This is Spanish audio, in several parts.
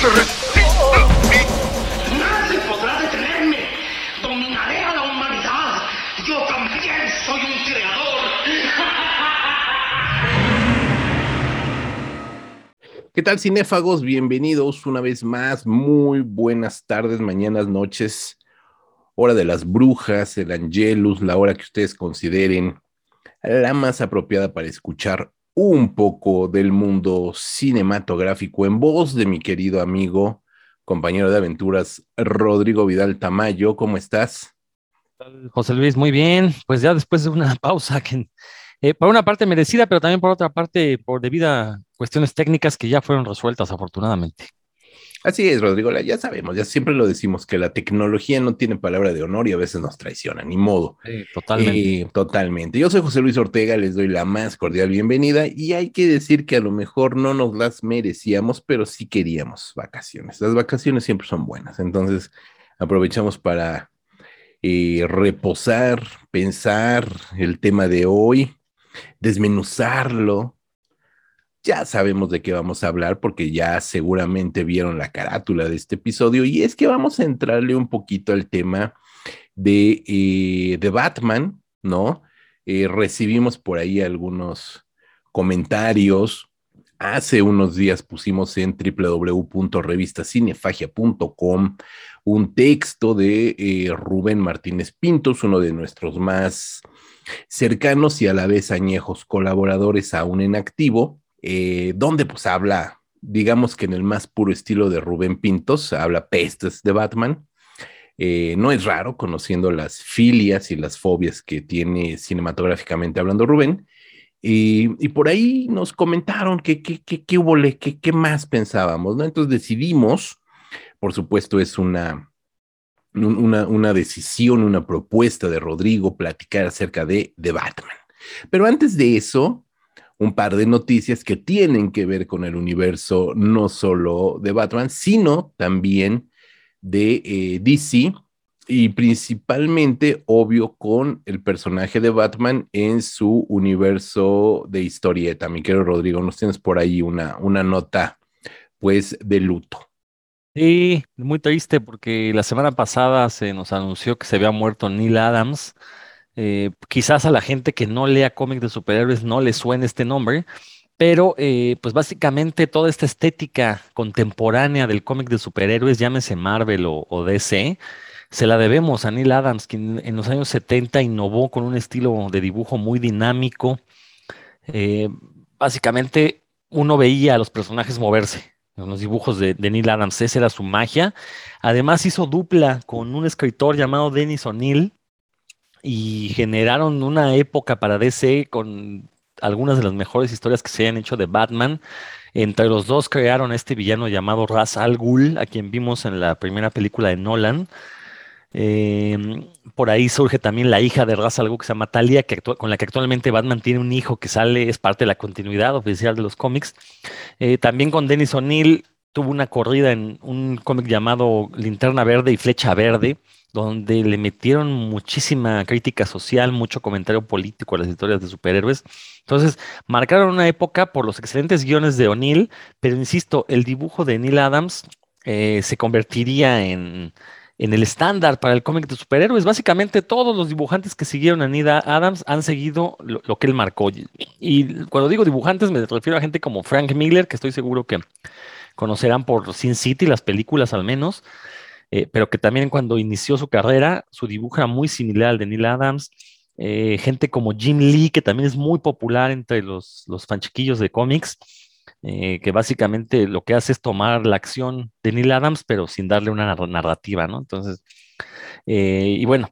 Nadie podrá detenerme. Dominaré a la humanidad. Yo también soy un creador. ¿Qué tal, cinéfagos? Bienvenidos una vez más. Muy buenas tardes, mañanas, noches. Hora de las brujas, el Angelus, la hora que ustedes consideren la más apropiada para escuchar un poco del mundo cinematográfico en voz de mi querido amigo, compañero de aventuras, Rodrigo Vidal Tamayo. ¿Cómo estás? José Luis, muy bien. Pues ya después de una pausa que eh, por una parte merecida, pero también por otra parte por debido a cuestiones técnicas que ya fueron resueltas afortunadamente. Así es, Rodrigo, ya sabemos, ya siempre lo decimos que la tecnología no tiene palabra de honor y a veces nos traiciona, ni modo. totalmente. Eh, totalmente. Yo soy José Luis Ortega, les doy la más cordial bienvenida y hay que decir que a lo mejor no nos las merecíamos, pero sí queríamos vacaciones. Las vacaciones siempre son buenas, entonces aprovechamos para eh, reposar, pensar el tema de hoy, desmenuzarlo. Ya sabemos de qué vamos a hablar porque ya seguramente vieron la carátula de este episodio y es que vamos a entrarle un poquito al tema de, eh, de Batman, ¿no? Eh, recibimos por ahí algunos comentarios. Hace unos días pusimos en www.revistacinefagia.com un texto de eh, Rubén Martínez Pintos, uno de nuestros más cercanos y a la vez añejos colaboradores aún en activo, eh, donde pues habla, digamos que en el más puro estilo de Rubén Pintos, habla pestes de Batman. Eh, no es raro conociendo las filias y las fobias que tiene cinematográficamente hablando Rubén. Y, por ahí nos comentaron que qué hubo, más pensábamos, ¿no? Entonces decidimos, por supuesto es una, una, una decisión, una propuesta de Rodrigo platicar acerca de, de Batman. Pero antes de eso, un par de noticias que tienen que ver con el universo no solo de Batman, sino también de eh, DC y principalmente, obvio, con el personaje de Batman en su universo de historieta. Mi querido Rodrigo, nos tienes por ahí una, una nota, pues, de luto. Sí, muy triste porque la semana pasada se nos anunció que se había muerto Neil Adams. Eh, quizás a la gente que no lea cómics de superhéroes no le suene este nombre, pero eh, pues básicamente toda esta estética contemporánea del cómic de superhéroes, llámese Marvel o, DC, se la debemos a Neil Adams, quien en los años 70 innovó con un estilo de dibujo muy dinámico. Eh, básicamente uno veía a los personajes moverse en los dibujos de, de, Neil Adams, esa era su magia. Además hizo dupla con un escritor llamado Dennis O'Neill y generaron una época para DC con algunas de las mejores historias que se hayan hecho de Batman. Entre los dos crearon este villano llamado Ra's al Ghul, a quien vimos en la primera película de Nolan. Eh, por ahí surge también la hija de Ra's al Ghul que se llama Talia, que con la que actualmente Batman tiene un hijo que sale, es parte de la continuidad oficial de los cómics. Eh, también con Dennis O'Neill tuvo una corrida en un cómic llamado Linterna Verde y Flecha Verde, donde le metieron muchísima crítica social, mucho comentario político a las historias de superhéroes. Entonces, marcaron una época por los excelentes guiones de O'Neill, pero insisto, el dibujo de Neil Adams eh, se convertiría en, en el estándar para el cómic de superhéroes. Básicamente todos los dibujantes que siguieron a Neil Adams han seguido lo, lo, que él marcó. Y cuando digo dibujantes me refiero a gente como Frank Miller, que estoy seguro que conocerán por Sin City, las películas al menos, eh, pero que también cuando inició su carrera, su dibujo muy similar al de Neil Adams. Eh, gente como Jim Lee, que también es muy popular entre los, los fanchiquillos de cómics, eh, que básicamente lo que hace es tomar la acción de Neil Adams, pero sin darle una narrativa, ¿no? Entonces, y bueno,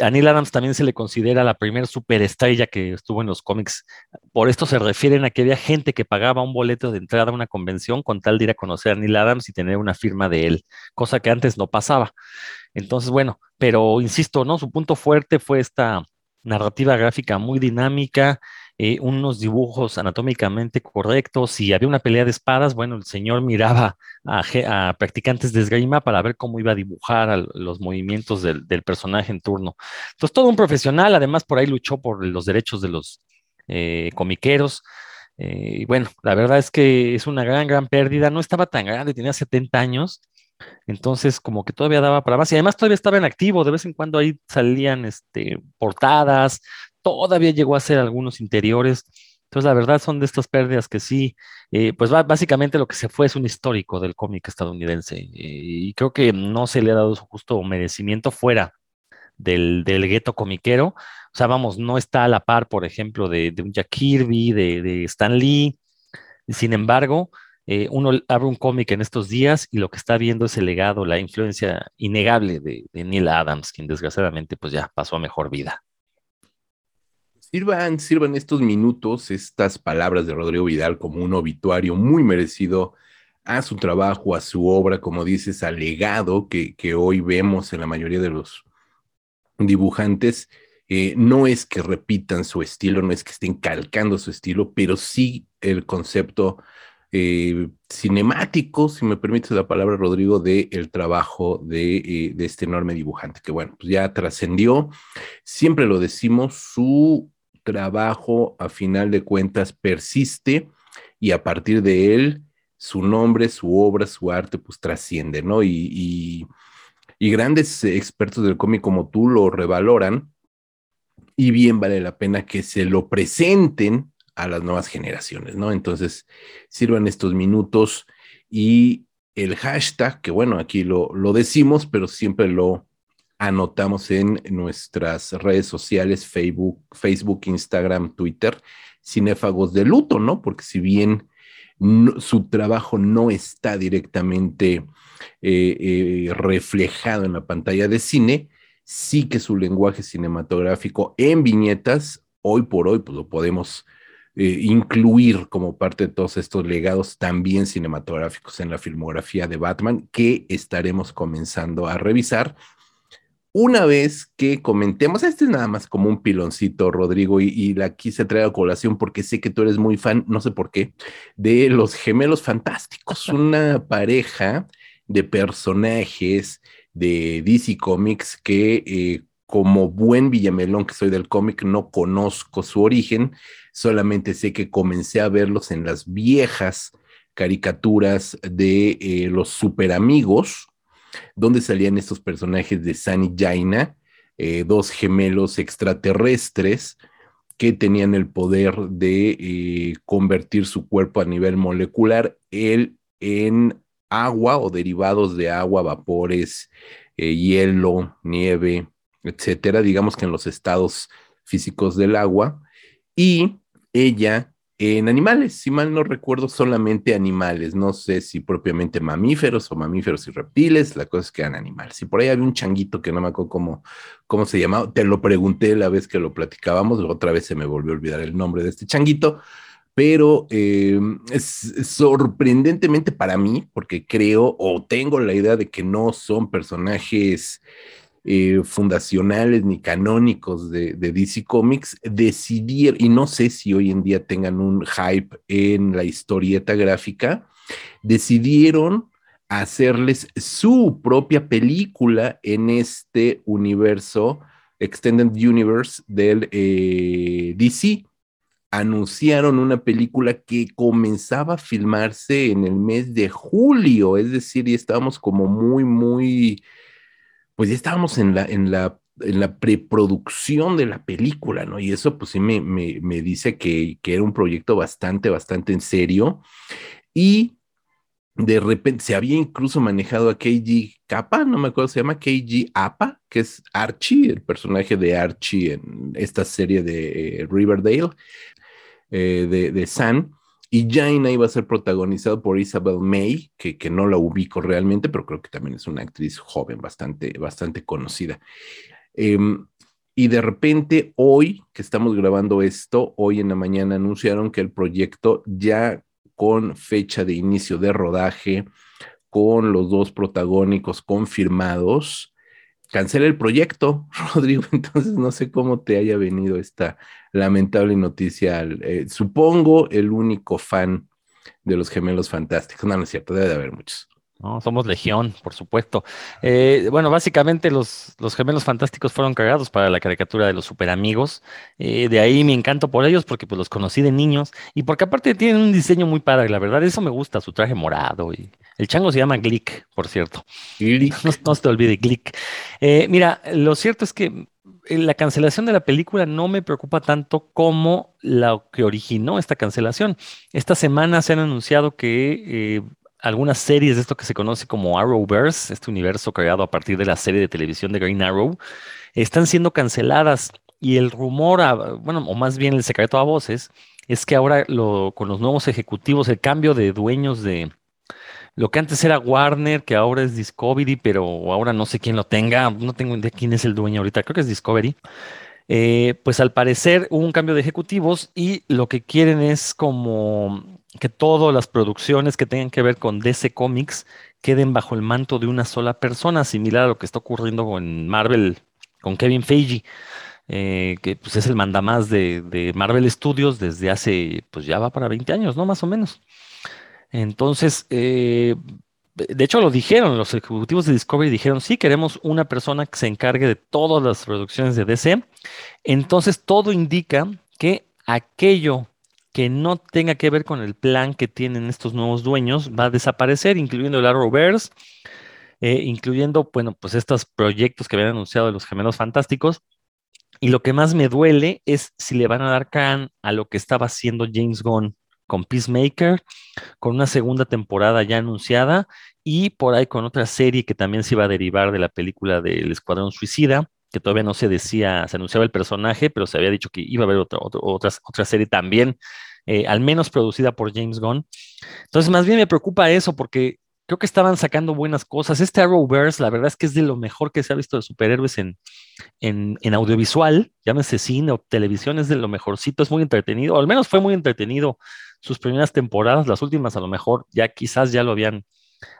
A Neil Adams también se le considera la primera superestrella que estuvo en los cómics. Por esto se refieren a que había gente que pagaba un boleto de entrada a una convención con tal de ir a conocer a Neil Adams y tener una firma de él, cosa que antes no pasaba. Entonces, bueno, pero insisto, ¿no? Su punto fuerte fue esta narrativa gráfica muy dinámica, eh, unos dibujos anatómicamente correctos. y había una pelea de espadas, bueno, el señor miraba a, practicantes de esgrima para ver cómo iba a dibujar los movimientos del, personaje en turno. Entonces, todo un profesional, además por ahí luchó por los derechos de los eh, comiqueros. Eh, y bueno, la verdad es que es una gran, gran pérdida. No estaba tan grande, tenía 70 años. Entonces, como que todavía daba para más. Y además todavía estaba en activo. De vez en cuando ahí salían este, portadas, todavía llegó a hacer algunos interiores. Entonces, la verdad son de estas pérdidas que sí, eh, pues básicamente lo que se fue es un histórico del cómic estadounidense eh, y creo que no se le ha dado su justo merecimiento fuera del, del gueto comiquero. O sea, vamos, no está a la par, por ejemplo, de, un Jack Kirby, de, Stan Lee. Sin embargo, eh, uno abre un cómic en estos días y lo que está viendo es el legado, la influencia innegable de, de Neil Adams, quien desgraciadamente pues ya pasó a mejor vida. Sirvan, sirvan estos minutos, estas palabras de Rodrigo Vidal como un obituario muy merecido a su trabajo, a su obra, como dices, al legado que, que hoy vemos en la mayoría de los dibujantes. Eh, no es que repitan su estilo, no es que estén calcando su estilo, pero sí el concepto eh, cinemático, si me permites la palabra, Rodrigo, de el trabajo de, eh, de este enorme dibujante, que bueno, pues ya trascendió, siempre lo decimos, su trabajo a final de cuentas persiste y a partir de él su nombre, su obra, su arte pues trasciende, ¿no? Y, y, grandes expertos del cómic como tú lo revaloran y bien vale la pena que se lo presenten a las nuevas generaciones, ¿no? Entonces, sirvan estos minutos y el hashtag, que bueno, aquí lo, lo decimos, pero siempre lo anotamos en nuestras redes sociales, Facebook, Facebook, Instagram, Twitter, cinéfagos de luto, ¿no? Porque si bien su trabajo no está directamente eh, eh, reflejado en la pantalla de cine, sí que su lenguaje cinematográfico en viñetas, hoy por hoy, pues lo podemos eh, incluir como parte de todos estos legados también cinematográficos en la filmografía de Batman que estaremos comenzando a revisar una vez que comentemos, este es nada más como un piloncito, Rodrigo, y, la quise traer a colación porque sé que tú eres muy fan, no sé por qué, de los gemelos fantásticos, una pareja de personajes de DC Comics que eh, como buen Villamelón que soy del cómic, no conozco su origen, solamente sé que comencé a verlos en las viejas caricaturas de eh, los super amigos, donde salían estos personajes de San y Jaina, eh, dos gemelos extraterrestres que tenían el poder de eh, convertir su cuerpo a nivel molecular, él en agua o derivados de agua, vapores, eh, hielo, nieve, etcétera, digamos que en los estados físicos del agua, y ella en animales, si mal no recuerdo, solamente animales, no sé si propiamente mamíferos o mamíferos y reptiles, la cosa es que eran animales. Y por ahí había un changuito que no me acuerdo cómo, cómo se llamaba, te lo pregunté la vez que lo platicábamos, otra vez se me volvió a olvidar el nombre de este changuito, pero eh, es sorprendentemente para mí, porque creo o tengo la idea de que no son personajes eh, fundacionales ni canónicos de, DC Comics decidir, y no sé si hoy en día tengan un hype en la historieta gráfica, decidieron hacerles su propia película en este universo, Extended Universe del eh, DC. Anunciaron una película que comenzaba a filmarse en el mes de julio, es decir, y estábamos como muy, muy pues ya estábamos en la, en la, en la preproducción de la película, ¿no? Y eso pues sí me, me, dice que, que, era un proyecto bastante, bastante en serio. Y de repente se había incluso manejado a KG Kappa, no me acuerdo, se llama KG Appa, que es Archie, el personaje de Archie en esta serie de eh, Riverdale, eh, de San y Jaina iba a ser protagonizado por Isabel May, que, que, no la ubico realmente, pero creo que también es una actriz joven, bastante, bastante conocida. Em, Y de repente hoy que estamos grabando esto, hoy en la mañana anunciaron que el proyecto ya con fecha de inicio de rodaje, con los dos protagónicos confirmados, cancela el proyecto, Rodrigo. Entonces no sé cómo te haya venido esta lamentable noticia. Eh, supongo el único fan de los gemelos fantásticos. No, no es cierto, debe de haber muchos. No, somos legión, por supuesto. Eh, bueno, básicamente los, los, gemelos fantásticos fueron cargados para la caricatura de los superamigos. Eh, de ahí mi encanto por ellos, porque pues los conocí de niños y porque aparte tienen un diseño muy padre, la verdad, eso me gusta, su traje morado. Y el chango se llama Glick, por cierto. No, no, se te olvide, Glick. Eh, mira, lo cierto es que la cancelación de la película no me preocupa tanto como lo que originó esta cancelación. Esta semana se han anunciado que algunas series de esto que se conoce como Arrowverse, este universo creado a partir de la serie de televisión de Green Arrow, están siendo canceladas. Y el rumor, bueno, o más bien el secreto a voces, es que ahora con los nuevos ejecutivos, el cambio de dueños de lo que antes era Warner, que ahora es Discovery, pero ahora no sé quién lo tenga, no tengo idea quién es el dueño ahorita, creo que es Discovery. Eh, pues al parecer hubo un cambio de ejecutivos y lo que quieren es como que todas las producciones que tengan que ver con DC Comics queden bajo el manto de una sola persona, similar a lo que está ocurriendo con Marvel, con Kevin Feige, eh, que pues es el mandamás de, de Marvel Studios desde hace, pues ya va para 20 años, ¿no? Más o menos. Entonces, eh, de hecho lo dijeron, los ejecutivos de Discovery dijeron, sí, queremos una persona que se encargue de todas las producciones de DC. Entonces, todo indica que aquello que no tenga que ver con el plan que tienen estos nuevos dueños va a desaparecer, incluyendo el Arrowverse, eh, incluyendo, bueno, pues estos proyectos que habían anunciado de los gemelos fantásticos. Y lo que más me duele es si le van a dar can a lo que estaba haciendo James Gunn con Peacemaker, con una segunda temporada ya anunciada y por ahí con otra serie que también se iba a derivar de la película del Escuadrón Suicida que todavía no se decía, se anunciaba el personaje, pero se había dicho que iba a haber otra, otra, otra serie también eh, al menos producida por James Gunn. Entonces, más bien me preocupa eso porque creo que estaban sacando buenas cosas. Este Arrowverse, la verdad es que es de lo mejor que se ha visto de superhéroes en, en, en audiovisual, llámese cine o televisión, es de lo mejorcito, es muy entretenido, o al menos fue muy entretenido sus primeras temporadas, las últimas a lo mejor ya quizás ya lo habían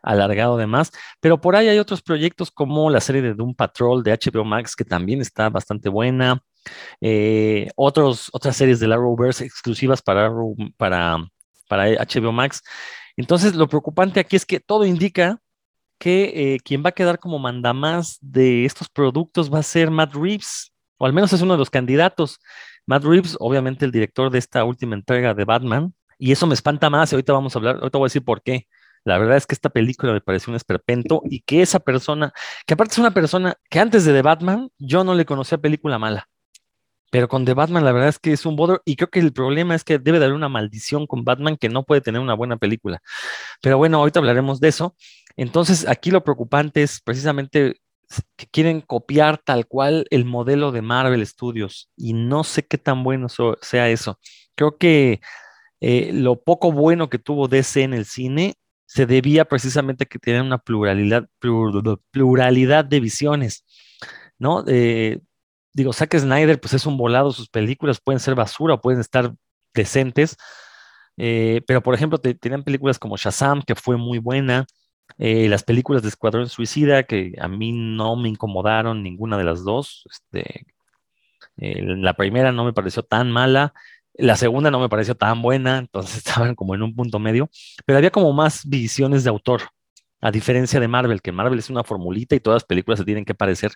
alargado de más, pero por ahí hay otros proyectos como la serie de Doom Patrol de HBO Max que también está bastante buena, eh, otras series de la Arrowverse exclusivas para, para, para HBO Max. Entonces, lo preocupante aquí es que todo indica que eh, quien va a quedar como mandamás de estos productos va a ser Matt Reeves, o al menos es uno de los candidatos. Matt Reeves, obviamente el director de esta última entrega de Batman, y eso me espanta más, y ahorita vamos a hablar, ahorita voy a decir por qué. La verdad es que esta película me pareció un esperpento y que esa persona, que aparte es una persona que antes de The Batman yo no le conocía película mala. Pero con The Batman la verdad es que es un bother y creo que el problema es que debe de haber una maldición con Batman que no puede tener una buena película. Pero bueno, ahorita hablaremos de eso. Entonces aquí lo preocupante es precisamente que quieren copiar tal cual el modelo de Marvel Studios y no sé qué tan bueno sea eso. Creo que eh, lo poco bueno que tuvo DC en el cine se debía precisamente a que tenían una pluralidad, pluralidad de visiones, ¿no? Eh, digo, Zack Snyder, pues es un volado, sus películas pueden ser basura o pueden estar decentes, eh, pero por ejemplo, tenían películas como Shazam, que fue muy buena, eh, las películas de Escuadrón Suicida, que a mí no me incomodaron ninguna de las dos, este, la primera no me pareció tan mala, la segunda no me pareció tan buena, entonces estaban como en un punto medio, pero había como más visiones de autor, a diferencia de Marvel, que Marvel es una formulita y todas las películas se tienen que parecer.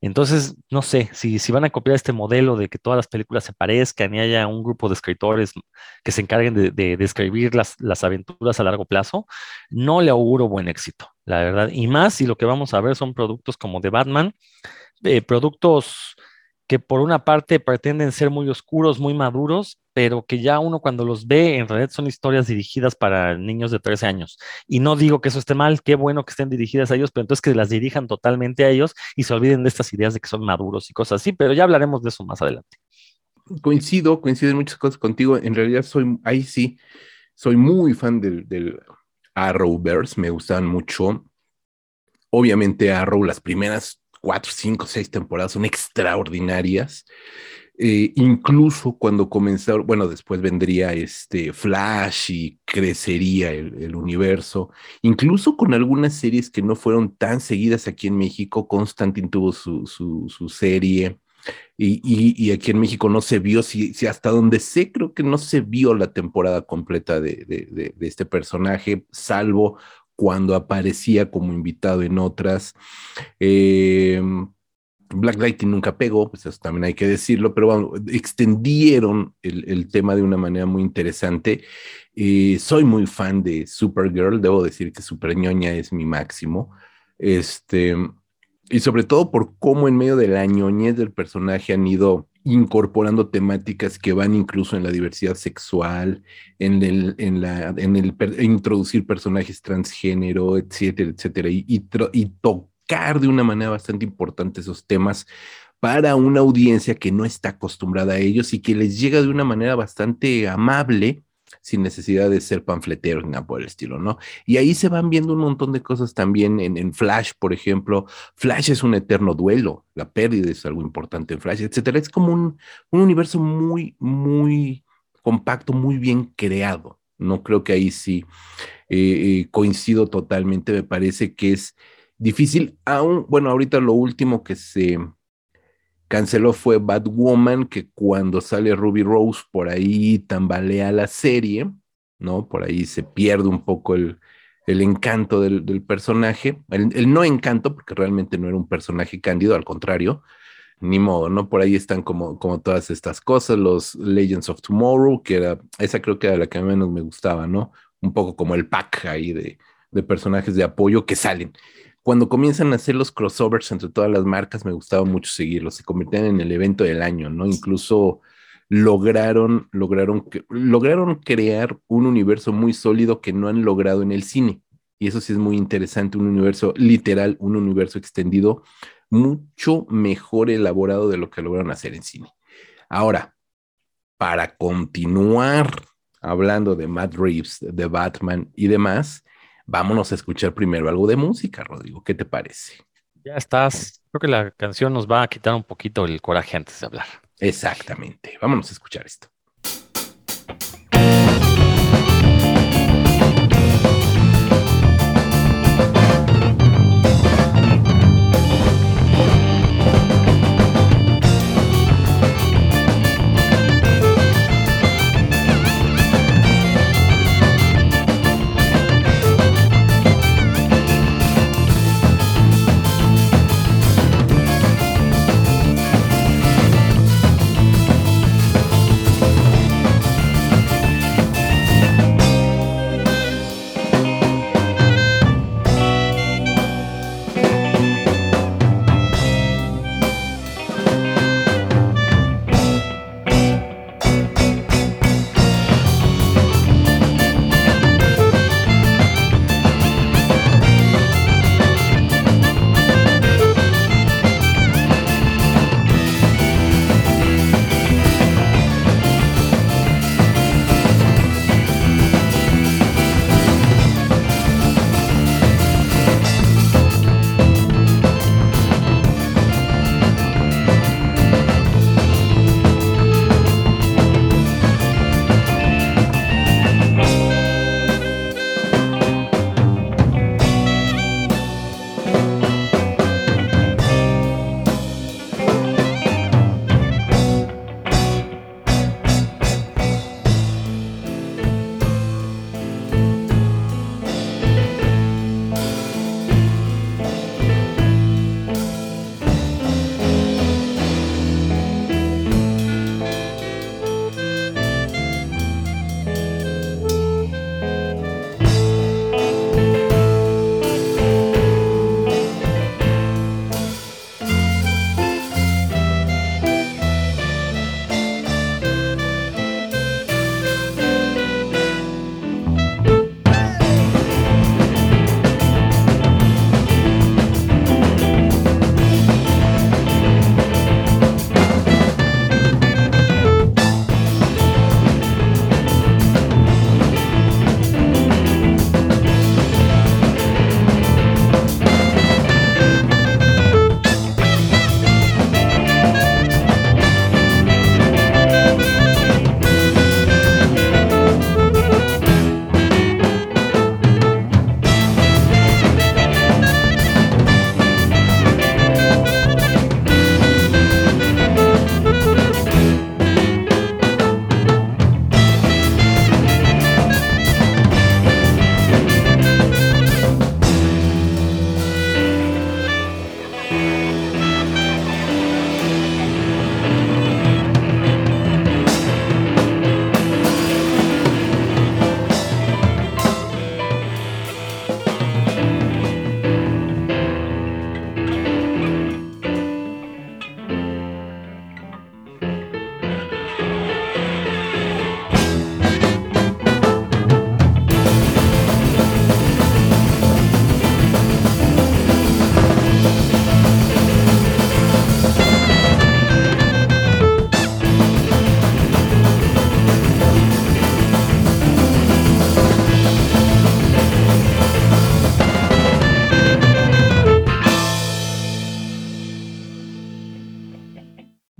Entonces, no sé, si, si van a copiar este modelo de que todas las películas se parezcan y haya un grupo de escritores que se encarguen de, de, escribir las, las aventuras a largo plazo, no le auguro buen éxito, la verdad. Y más si lo que vamos a ver son productos como de Batman, eh, productos que por una parte pretenden ser muy oscuros, muy maduros, pero que ya uno cuando los ve en realidad son historias dirigidas para niños de 13 años. Y no digo que eso esté mal, qué bueno que estén dirigidas a ellos, pero entonces que las dirijan totalmente a ellos y se olviden de estas ideas de que son maduros y cosas así, pero ya hablaremos de eso más adelante. Coincido, coincido en muchas cosas contigo. En realidad soy, ahí sí, soy muy fan del, Arrowverse, me gustan mucho. Obviamente Arrow, las primeras cuatro, cinco, seis temporadas son extraordinarias. Eh, incluso cuando comenzaron, bueno, después vendría este Flash y crecería el, universo, incluso con algunas series que no fueron tan seguidas aquí en México, Constantine tuvo su, su, serie. Y, y, aquí en México no se vio, si, si, hasta donde sé, creo que no se vio la temporada completa de, de, de este personaje, salvo cuando aparecía como invitado en otras. Eh, Black Lightning nunca pegó, pues eso también hay que decirlo, pero bueno, extendieron el, tema de una manera muy interesante. Eh, soy muy fan de Supergirl, debo decir que Super ñoña es mi máximo. Este, y sobre todo por cómo en medio de la ñoñez del personaje han ido incorporando temáticas que van incluso en la diversidad sexual, en el, en la, en el introducir personajes transgénero, etcétera, etcétera, y, y, y tocar de una manera bastante importante esos temas para una audiencia que no está acostumbrada a ellos y que les llega de una manera bastante amable, sin necesidad de ser panfleteros ni nada por el estilo, ¿no? Y ahí se van viendo un montón de cosas también en, Flash, por ejemplo. Flash es un eterno duelo, la pérdida es algo importante en Flash, etcétera. Es como un, universo muy, muy compacto, muy bien creado. No creo que ahí sí eh, eh, coincido totalmente, me parece que es difícil, aún, bueno, ahorita lo último que se canceló fue Batwoman, que cuando sale Ruby Rose por ahí tambalea la serie, ¿no? Por ahí se pierde un poco el, el encanto del, personaje, el, no encanto, porque realmente no era un personaje cándido, al contrario, ni modo, ¿no? Por ahí están como, como todas estas cosas, los Legends of Tomorrow, que era, esa creo que era la que menos me gustaba, ¿no? Un poco como el pack ahí de, de personajes de apoyo que salen cuando comienzan a hacer los crossovers entre todas las marcas, me gustaba mucho seguirlos, se convirtieron en el evento del año, ¿no? Incluso lograron, lograron, lograron crear un universo muy sólido que no han logrado en el cine. Y eso sí es muy interesante, un universo literal, un universo extendido, mucho mejor elaborado de lo que lograron hacer en cine. Ahora, para continuar hablando de Matt Reeves, de Batman y demás, vámonos a escuchar primero algo de música, Rodrigo. ¿Qué te parece? Ya estás. Creo que la canción nos va a quitar un poquito el coraje antes de hablar. Exactamente. Vámonos a escuchar esto.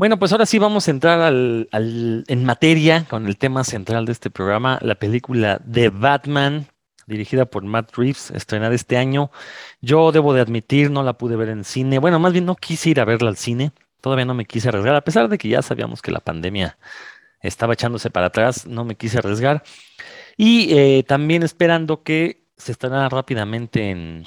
Bueno, pues ahora sí vamos a entrar al, en materia con el tema central de este programa, la película de Batman, dirigida por Matt Reeves, estrenada este año. Yo debo de admitir, no la pude ver en cine. Bueno, más bien no quise ir a verla al cine. Todavía no me quise arriesgar, a pesar de que ya sabíamos que la pandemia estaba echándose para atrás, no me quise arriesgar. Y eh, también esperando que se estrenara rápidamente en,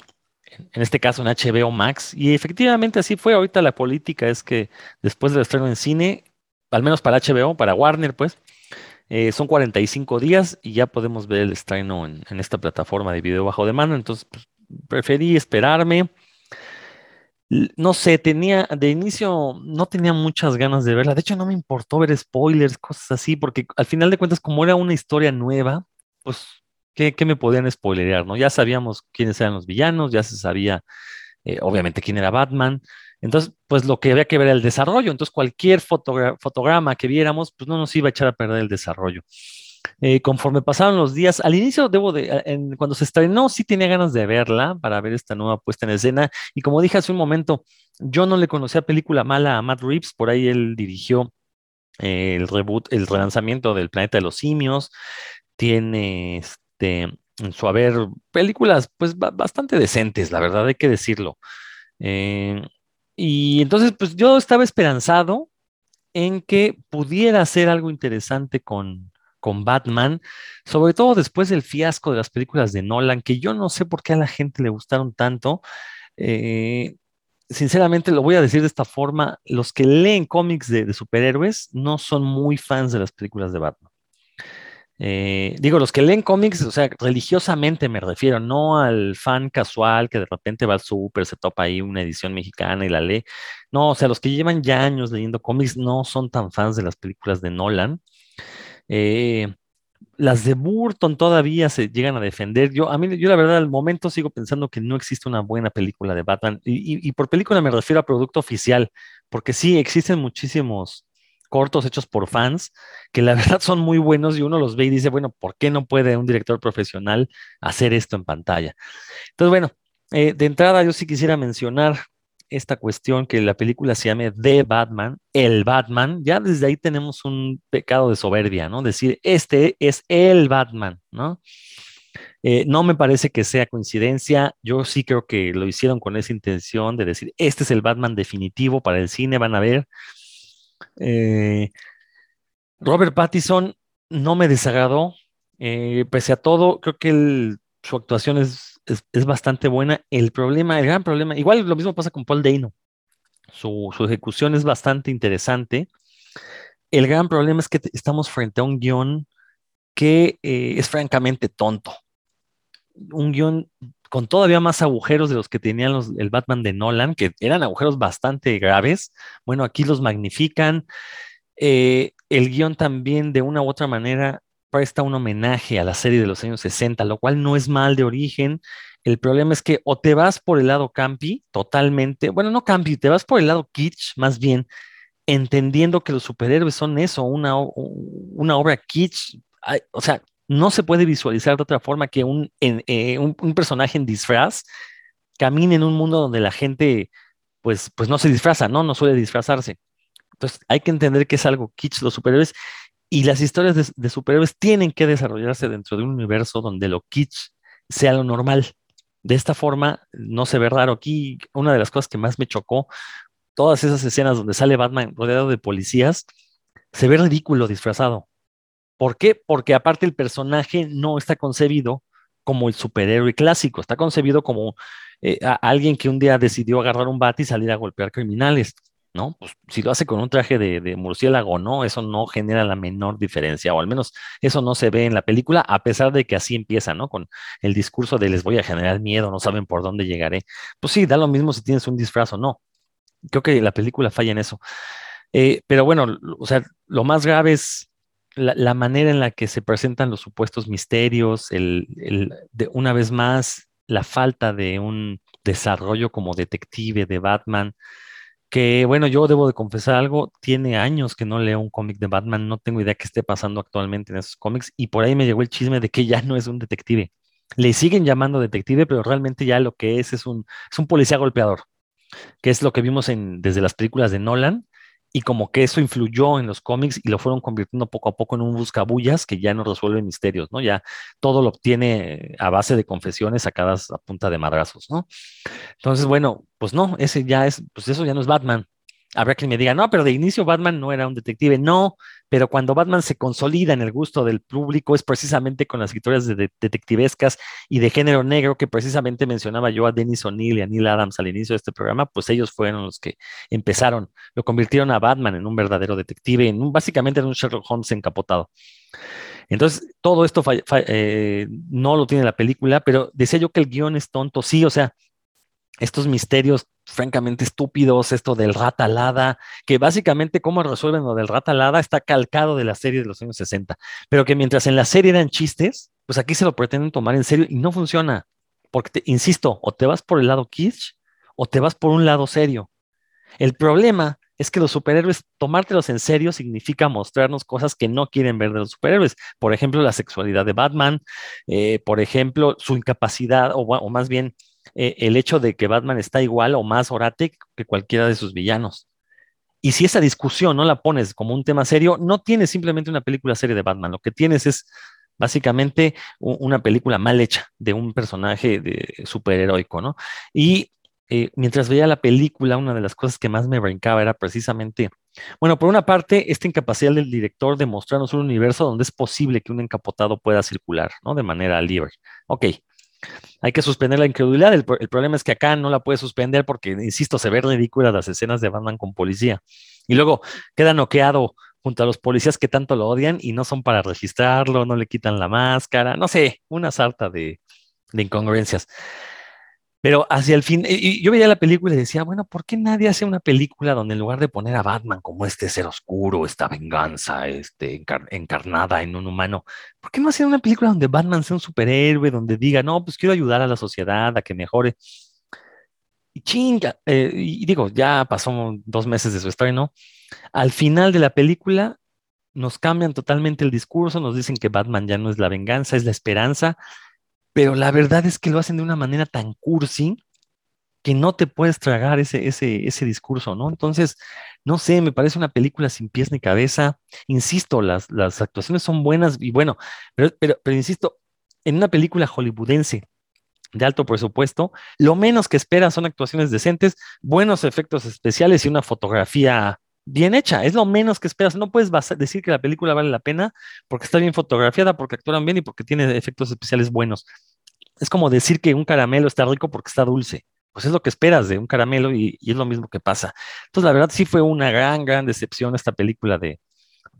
en, este caso en HBO Max. Y efectivamente así fue. Ahorita la política es que después del estreno en cine, al menos para HBO, para Warner, pues, eh, son 45 días y ya podemos ver el estreno en, esta plataforma de video bajo demanda. Entonces, pues, preferí esperarme. No sé, tenía, de inicio no tenía muchas ganas de verla. De hecho, no me importó ver spoilers, cosas así, porque al final de cuentas, como era una historia nueva, pues, ¿qué, me podían spoilerear, no? Ya sabíamos quiénes eran los villanos, ya se sabía, eh, obviamente, quién era Batman. Entonces, pues lo que había que ver era el desarrollo. Entonces, cualquier fotogra- fotograma que viéramos, pues no nos iba a echar a perder el desarrollo. Eh, conforme pasaron los días, al inicio debo de, cuando se estrenó, sí tenía ganas de verla para ver esta nueva puesta en escena. Y como dije hace un momento, yo no le conocía película mala a Matt Reeves, por ahí él dirigió eh, el reboot, el relanzamiento del Planeta de los Simios, tiene este, su haber películas pues ba- bastante decentes, la verdad hay que decirlo. Eh, y entonces pues yo estaba esperanzado en que pudiera hacer algo interesante con, con Batman, sobre todo después del fiasco de las películas de Nolan, que yo no sé por qué a la gente le gustaron tanto. Eh, sinceramente, lo voy a decir de esta forma, los que leen cómics de superhéroes no son muy fans de las películas de Batman. Eh, digo, los que leen cómics, o sea, religiosamente me refiero, no al fan casual que de repente va al súper, se topa ahí una edición mexicana y la lee. No, o sea, los que llevan ya años leyendo cómics no son tan fans de las películas de Nolan. Eh, las de Burton todavía se llegan a defender. Yo, a mí, yo la verdad, al momento sigo pensando que no existe una buena película de Batman. Y, por película me refiero a producto oficial, porque sí, existen muchísimos cortos hechos por fans que la verdad son muy buenos y uno los ve y dice, bueno, ¿por qué no puede un director profesional hacer esto en pantalla? Entonces, bueno, eh, de entrada yo sí quisiera mencionar esta cuestión que la película se llame The Batman, el Batman, ya desde ahí tenemos un pecado de soberbia, ¿no? Decir, este es el Batman, ¿no? Eh, no me parece que sea coincidencia, yo sí creo que lo hicieron con esa intención de decir, este es el Batman definitivo para el cine, van a ver. Eh, Robert Pattinson no me desagradó, eh, pese a todo, creo que su actuación es, es, bastante buena. El problema, el gran problema, igual lo mismo pasa con Paul Dano, su, ejecución es bastante interesante. El gran problema es que estamos frente a un guion que eh, es francamente tonto. Un guion con todavía más agujeros de los que tenían los- el Batman de Nolan, que eran agujeros bastante graves. Bueno, aquí los magnifican. Eh, el guion también de una u otra manera presta un homenaje a la serie de los años 60, lo cual no es mal de origen. El problema es que o te vas por el lado campi totalmente, bueno, no campi, te vas por el lado kitsch más bien, entendiendo que los superhéroes son eso, una, obra kitsch. O sea, no se puede visualizar de otra forma que eh, un, un personaje en disfraz camine en un mundo donde la gente, pues, pues no se disfraza, ¿no? No suele disfrazarse. Entonces hay que entender que es algo kitsch los superhéroes y las historias de, de superhéroes tienen que desarrollarse dentro de un universo donde lo kitsch sea lo normal. De esta forma no se ve raro. Aquí una de las cosas que más me chocó, todas esas escenas donde sale Batman rodeado de policías, se ve ridículo disfrazado. ¿Por qué? Porque aparte el personaje no está concebido como el superhéroe clásico, está concebido como eh, alguien que un día decidió agarrar un bate y salir a golpear criminales. ¿no? Pues si lo hace con un traje de, murciélago, no, eso no genera la menor diferencia, o al menos eso no se ve en la película, a pesar de que así empieza, ¿no? Con el discurso de les voy a generar miedo, no saben por dónde llegaré. Pues sí, da lo mismo si tienes un disfraz o no. Creo que la película falla en eso. Eh, pero bueno, o sea, lo más grave es la, la manera en la que se presentan los supuestos misterios, el, el- de, una vez más, la falta de un desarrollo como detective de Batman que bueno, yo debo de confesar algo, tiene años que no leo un cómic de Batman, no tengo idea qué esté pasando actualmente en esos cómics y por ahí me llegó el chisme de que ya no es un detective. Le siguen llamando detective, pero realmente ya lo que es es un, es un policía golpeador, que es lo que vimos en, desde las películas de Nolan y como que eso influyó en los cómics y lo fueron convirtiendo poco a poco en un buscabullas que ya no resuelve misterios, ¿no? Ya todo lo obtiene a base de confesiones sacadas a punta de madrazos, ¿no? Entonces, bueno, pues no, ese ya es, pues eso ya no es Batman. Habrá quien me diga, no, pero de inicio Batman no era un detective. No, pero cuando Batman se consolida en el gusto del público es precisamente con las historias de detectivescas y de género negro que precisamente mencionaba yo a Dennis O'Neill y a Neil Adams al inicio de este programa, pues ellos fueron los que empezaron, lo convirtieron a Batman en un verdadero detective, en un, básicamente en un Sherlock Holmes encapotado. Entonces, todo esto eh, no lo tiene la película, pero decía yo que el guion es tonto, sí, o sea, estos misterios francamente estúpidos, esto del rata alada, que básicamente cómo resuelven lo del rata alada está calcado de la serie de los años 60, pero que mientras en la serie eran chistes, pues aquí se lo pretenden tomar en serio y no funciona, porque, te, insisto, o te vas por el lado kitsch o te vas por un lado serio. El problema es que los superhéroes, tomártelos en serio significa mostrarnos cosas que no quieren ver de los superhéroes. Por ejemplo, la sexualidad de Batman, eh, por ejemplo, su incapacidad, o, o más bien eh, el hecho de que Batman está igual o más orate que cualquiera de sus villanos. Y si esa discusión no la pones como un tema serio, no tienes simplemente una película serie de Batman, lo que tienes es básicamente una película mal hecha de un personaje de superheroico, ¿no? Y eh, mientras veía la película, una de las cosas que más me brincaba era precisamente, bueno, por una parte, esta incapacidad del director de mostrarnos un universo donde es posible que un encapotado pueda circular, ¿no? De manera libre. Ok, hay que suspender la incredulidad. El, problema es que acá no la puede suspender porque, insisto, se ve ridícula las escenas de Batman con policía. Y luego queda noqueado junto a los policías que tanto lo odian y no son para registrarlo, no le quitan la máscara, no sé, una sarta de incongruencias. Pero hacia el fin, y yo veía la película y decía, bueno, ¿por qué nadie hace una película donde en lugar de poner a Batman como este ser oscuro, esta venganza, este, encarnada en un humano, ¿por qué no hacer una película donde Batman sea un superhéroe, donde diga, no, pues quiero ayudar a la sociedad a que mejore? Y chinga, eh, y digo, ya pasó dos meses de su estreno. Al final de la película nos cambian totalmente el discurso, nos dicen que Batman ya no es la venganza, es la esperanza pero la verdad es que lo hacen de una manera tan cursi que no te puedes tragar ese, ese, ese discurso, ¿no? Entonces, no sé, me parece una película sin pies ni cabeza. Insisto, las, las actuaciones son buenas y bueno, pero, pero, pero insisto, en una película hollywoodense de alto presupuesto, lo menos que esperas son actuaciones decentes, buenos efectos especiales y una fotografía bien hecha. Es lo menos que esperas. No puedes decir que la película vale la pena porque está bien fotografiada, porque actúan bien y porque tiene efectos especiales buenos. Es como decir que un caramelo está rico porque está dulce. Pues es lo que esperas de un caramelo y, es lo mismo que pasa. Entonces, la verdad sí fue una gran, gran decepción esta película de,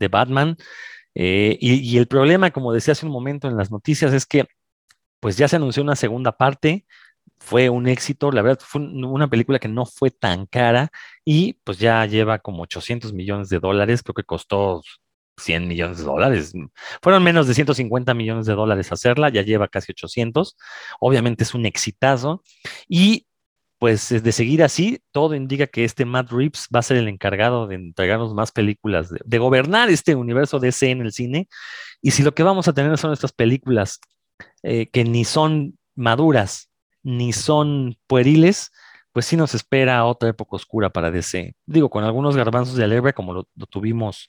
Batman. Eh, y, y, el problema, como decía hace un momento en las noticias, es que pues ya se anunció una segunda parte fue un éxito, la verdad fue una película que no fue tan cara y pues ya lleva como 800 millones de dólares, creo que costó 100 millones de dólares, fueron menos de 150 millones de dólares hacerla, ya lleva casi 800, obviamente es un exitazo y pues de seguir así, todo indica que este Matt Reeves va a ser el encargado de entregarnos más películas, de, gobernar este universo DC en el cine. Y si lo que vamos a tener son estas películas eh, que ni son maduras, ni son pueriles, pues sí nos espera otra época oscura para DC. Digo, con algunos garbanzos de alegre, como lo, tuvimos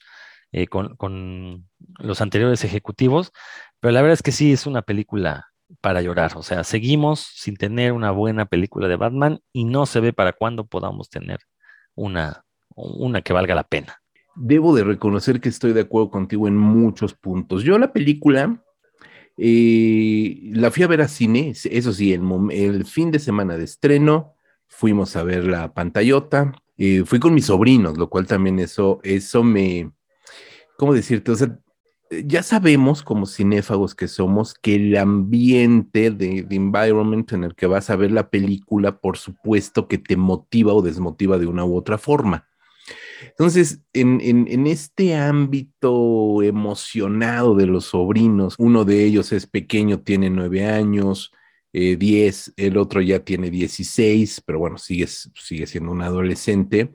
eh, con, los anteriores ejecutivos, pero la verdad es que sí es una película para llorar. O sea, seguimos sin tener una buena película de Batman y no se ve para cuándo podamos tener una, una que valga la pena. Debo de reconocer que estoy de acuerdo contigo en muchos puntos. Yo la película eh, la fui a ver a cine, eso sí, el, fin de semana de estreno, fuimos a ver la pantallota, eh, fui con mis sobrinos, lo cual también eso, eso me, ¿cómo decirte? O sea, ya sabemos como cinéfagos que somos que el ambiente de, de, environment en el que vas a ver la película, por supuesto que te motiva o desmotiva de una u otra forma. Entonces, en, este ámbito emocionado de los sobrinos, uno de ellos es pequeño, tiene nueve años, eh, diez, el otro ya tiene dieciséis, pero bueno, sigue, sigue siendo un adolescente.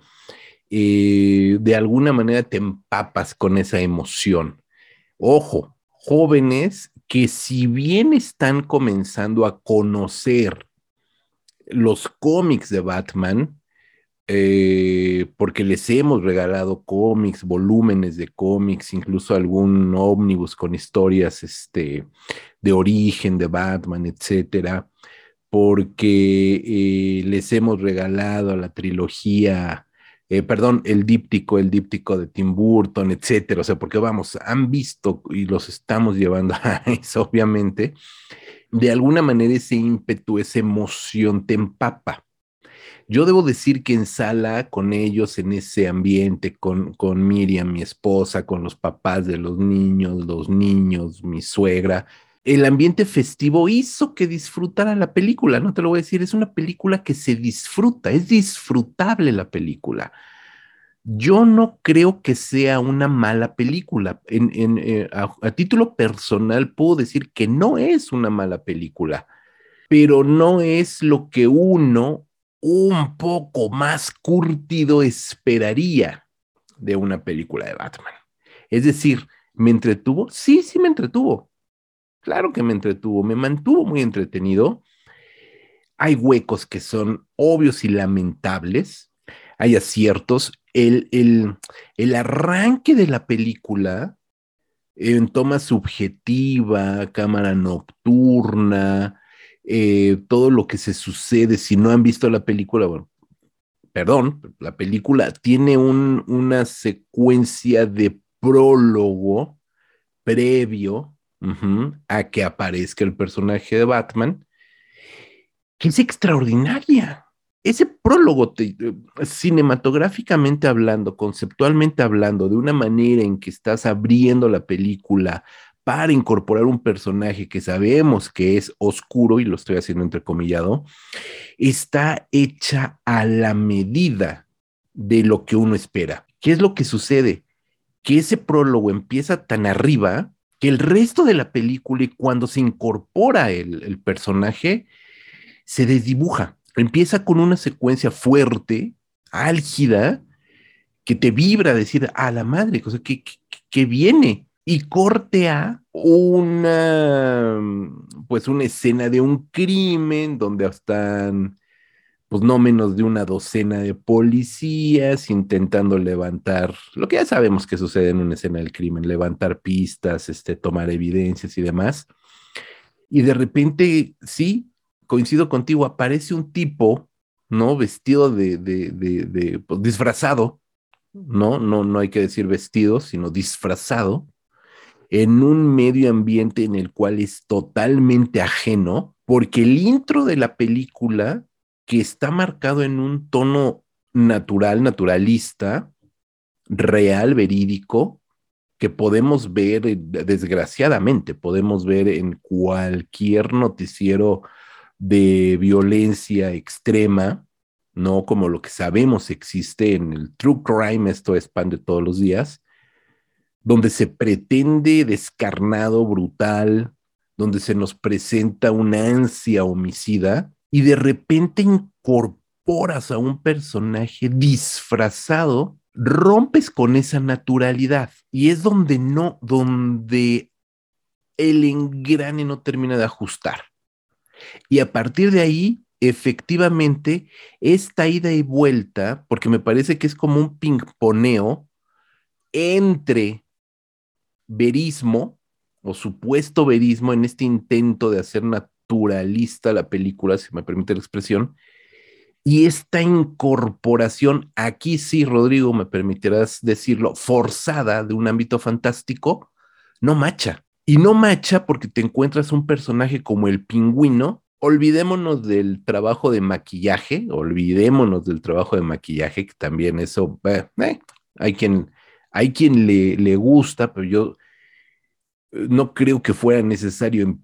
Eh, de alguna manera te empapas con esa emoción. Ojo, jóvenes que si bien están comenzando a conocer los cómics de Batman, eh, porque les hemos regalado cómics, volúmenes de cómics, incluso algún ómnibus con historias este, de origen de Batman, etcétera, porque eh, les hemos regalado la trilogía, eh, perdón, el díptico, el díptico de Tim Burton, etcétera, o sea, porque vamos, han visto y los estamos llevando a eso, obviamente, de alguna manera ese ímpetu, esa emoción te empapa yo debo decir que en sala, con ellos, en ese ambiente, con, con Miriam, mi esposa, con los papás de los niños, los niños, mi suegra, el ambiente festivo hizo que disfrutara la película, no te lo voy a decir, es una película que se disfruta, es disfrutable la película. Yo no creo que sea una mala película. Eh, a, título personal puedo decir que no es una mala película, pero no es lo que uno un poco más curtido esperaría de una película de Batman. Es decir, ¿me entretuvo? Sí, sí me entretuvo. Claro que me entretuvo, me mantuvo muy entretenido. Hay huecos que son obvios y lamentables, hay aciertos. El, el, el arranque de la película en toma subjetiva, cámara nocturna, eh, todo lo que se sucede. Si no han visto la película, bueno, perdón, la película tiene una secuencia de prólogo previo a que aparezca el personaje de Batman, que es extraordinaria. Ese prólogo, eh, cinematográficamente hablando, conceptualmente hablando, de una manera en que estás abriendo la película para incorporar un personaje que sabemos que es oscuro, y lo estoy haciendo entrecomillado, está hecha a la medida de lo que uno espera. ¿Qué es lo que sucede? Que ese prólogo empieza tan arriba que el resto de la película y cuando se incorpora el, personaje, se desdibuja. Empieza con una secuencia fuerte, álgida, que te vibra decir, a la madre, cosa que, que viene y corte a una, pues una escena de un crimen donde están, pues no menos de una docena de policías intentando levantar, lo que ya sabemos que sucede en una escena del crimen, levantar pistas, este, tomar evidencias y demás. Y de repente, sí, coincido contigo, aparece un tipo, ¿no? Vestido de, pues, disfrazado, ¿no? ¿no? No hay que decir vestido, sino disfrazado en un medio ambiente en el cual es totalmente ajeno, porque el intro de la película, que está marcado en un tono natural, naturalista, real, verídico, que podemos ver, eh, desgraciadamente, podemos ver en cualquier noticiero de violencia extrema, no como lo que sabemos existe en el true crime, esto es pan de todos los días, donde se pretende descarnado, brutal, donde se nos presenta una ansia homicida y de repente incorporas a un personaje disfrazado, rompes con esa naturalidad y es donde no, donde el engrane no termina de ajustar. Y a partir de ahí, efectivamente, esta ida y vuelta, porque me parece que es como un ping-poneo entre verismo o supuesto verismo en este intento de hacer naturalista la película, si me permite la expresión, y esta incorporación, aquí sí, Rodrigo, me permitirás decirlo, forzada de un ámbito fantástico, no macha. Y no macha porque te encuentras un personaje como el pingüino. Olvidémonos del trabajo de maquillaje, olvidémonos del trabajo de maquillaje, que también eso, eh, eh, hay quien hay quien le, le gusta, pero yo eh, no creo que fuera necesario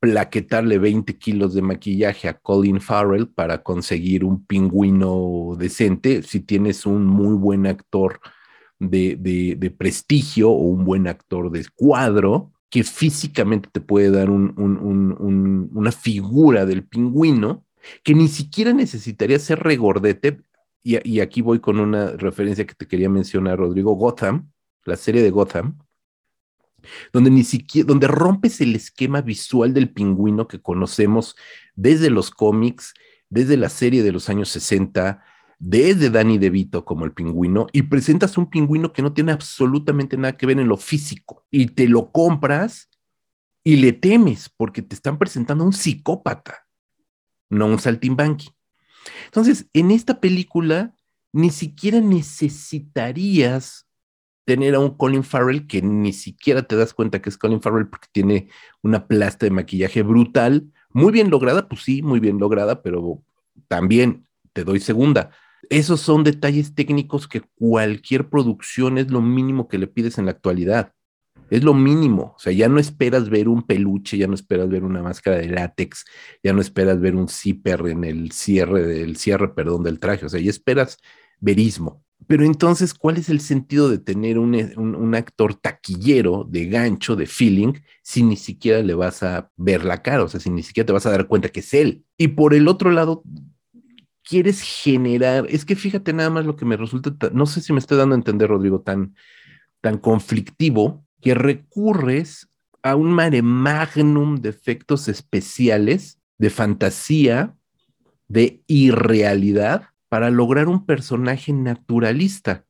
plaquetarle 20 kilos de maquillaje a Colin Farrell para conseguir un pingüino decente si tienes un muy buen actor de, de, prestigio o un buen actor de cuadro que físicamente te puede dar un, un, una figura del pingüino que ni siquiera necesitaría ser regordete y, aquí voy con una referencia que te quería mencionar, Rodrigo, Gotham, la serie de Gotham, donde ni siquiera, donde rompes el esquema visual del pingüino que conocemos desde los cómics, desde la serie de los años 60, desde Danny DeVito como el pingüino y presentas un pingüino que no tiene absolutamente nada que ver en lo físico y te lo compras y le temes porque te están presentando un psicópata, no un saltimbanqui. Entonces, en esta película ni siquiera necesitarías tener a un Colin Farrell que ni siquiera te das cuenta que es Colin Farrell porque tiene una plasta de maquillaje brutal, muy bien lograda, pues sí, muy bien lograda, pero también te doy segunda. Esos son detalles técnicos que cualquier producción es lo mínimo que le pides en la actualidad. Es lo mínimo. O sea, ya no esperas ver un peluche, ya no esperas ver una máscara de látex, ya no esperas ver un zipper en el cierre del cierre, perdón, del traje. O sea, ya esperas verismo. Pero entonces, ¿cuál es el sentido de tener un, actor taquillero de gancho, de feeling, si ni siquiera le vas a ver la cara? O sea, si ni siquiera te vas a dar cuenta que es él. Y por el otro lado, quieres generar, es que fíjate nada más lo que me resulta, no sé si me estoy dando a entender, Rodrigo, tan, tan conflictivo, que recurres a un mare magnum de efectos especiales, de fantasía, de irrealidad, para lograr un personaje naturalista.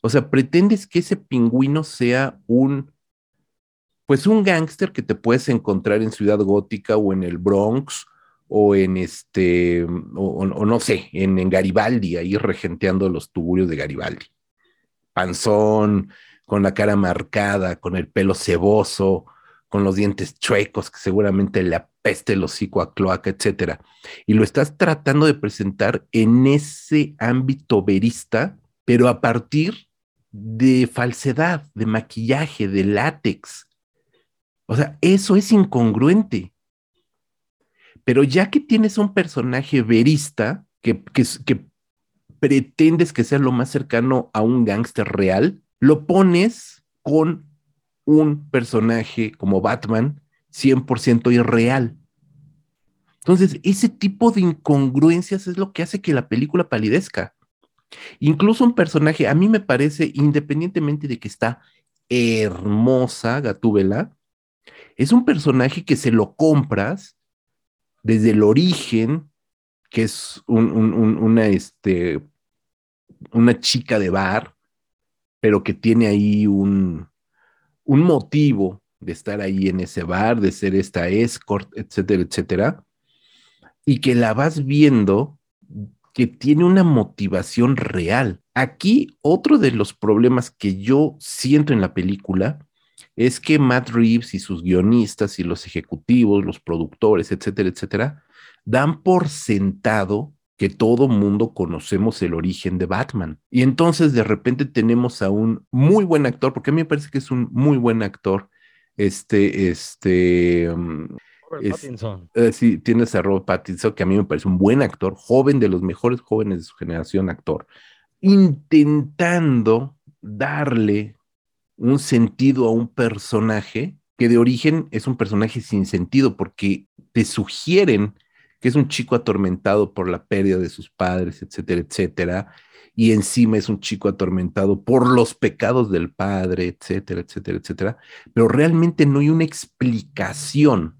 O sea, pretendes que ese pingüino sea un, pues un gángster que te puedes encontrar en Ciudad Gótica o en el Bronx o en este, o, no sé, en, en, Garibaldi, ahí regenteando los tuburios de Garibaldi. Panzón, con la cara marcada, con el pelo ceboso, con los dientes chuecos, que seguramente le apeste el hocico a cloaca, etcétera. Y lo estás tratando de presentar en ese ámbito verista, pero a partir de falsedad, de maquillaje, de látex. O sea, eso es incongruente. Pero ya que tienes un personaje verista que, que, que pretendes que sea lo más cercano a un gángster real, lo pones con un personaje como Batman 100% irreal. Entonces, ese tipo de incongruencias es lo que hace que la película palidezca. Incluso un personaje, a mí me parece, independientemente de que está hermosa Gatúbela, es un personaje que se lo compras desde el origen, que es una, este, una chica de bar, pero que tiene ahí un, un motivo de estar ahí en ese bar, de ser esta escort, etcétera, etcétera, y que la vas viendo que tiene una motivación real. Aquí otro de los problemas que yo siento en la película es que Matt Reeves y sus guionistas y los ejecutivos, los productores, etcétera, etcétera, dan por sentado que todo mundo conocemos el origen de Batman. Y entonces de repente tenemos a un muy buen actor, porque a mí me parece que es un muy buen actor, este, este... Um, Robert Pattinson. Eh, sí, tienes a Robert Pattinson, que a mí me parece un buen actor, joven de los mejores jóvenes de su generación, actor, intentando darle un sentido a un personaje que de origen es un personaje sin sentido, porque te sugieren que es un chico atormentado por la pérdida de sus padres, etcétera, etcétera, y encima es un chico atormentado por los pecados del padre, etcétera, etcétera, etcétera, pero realmente no hay una explicación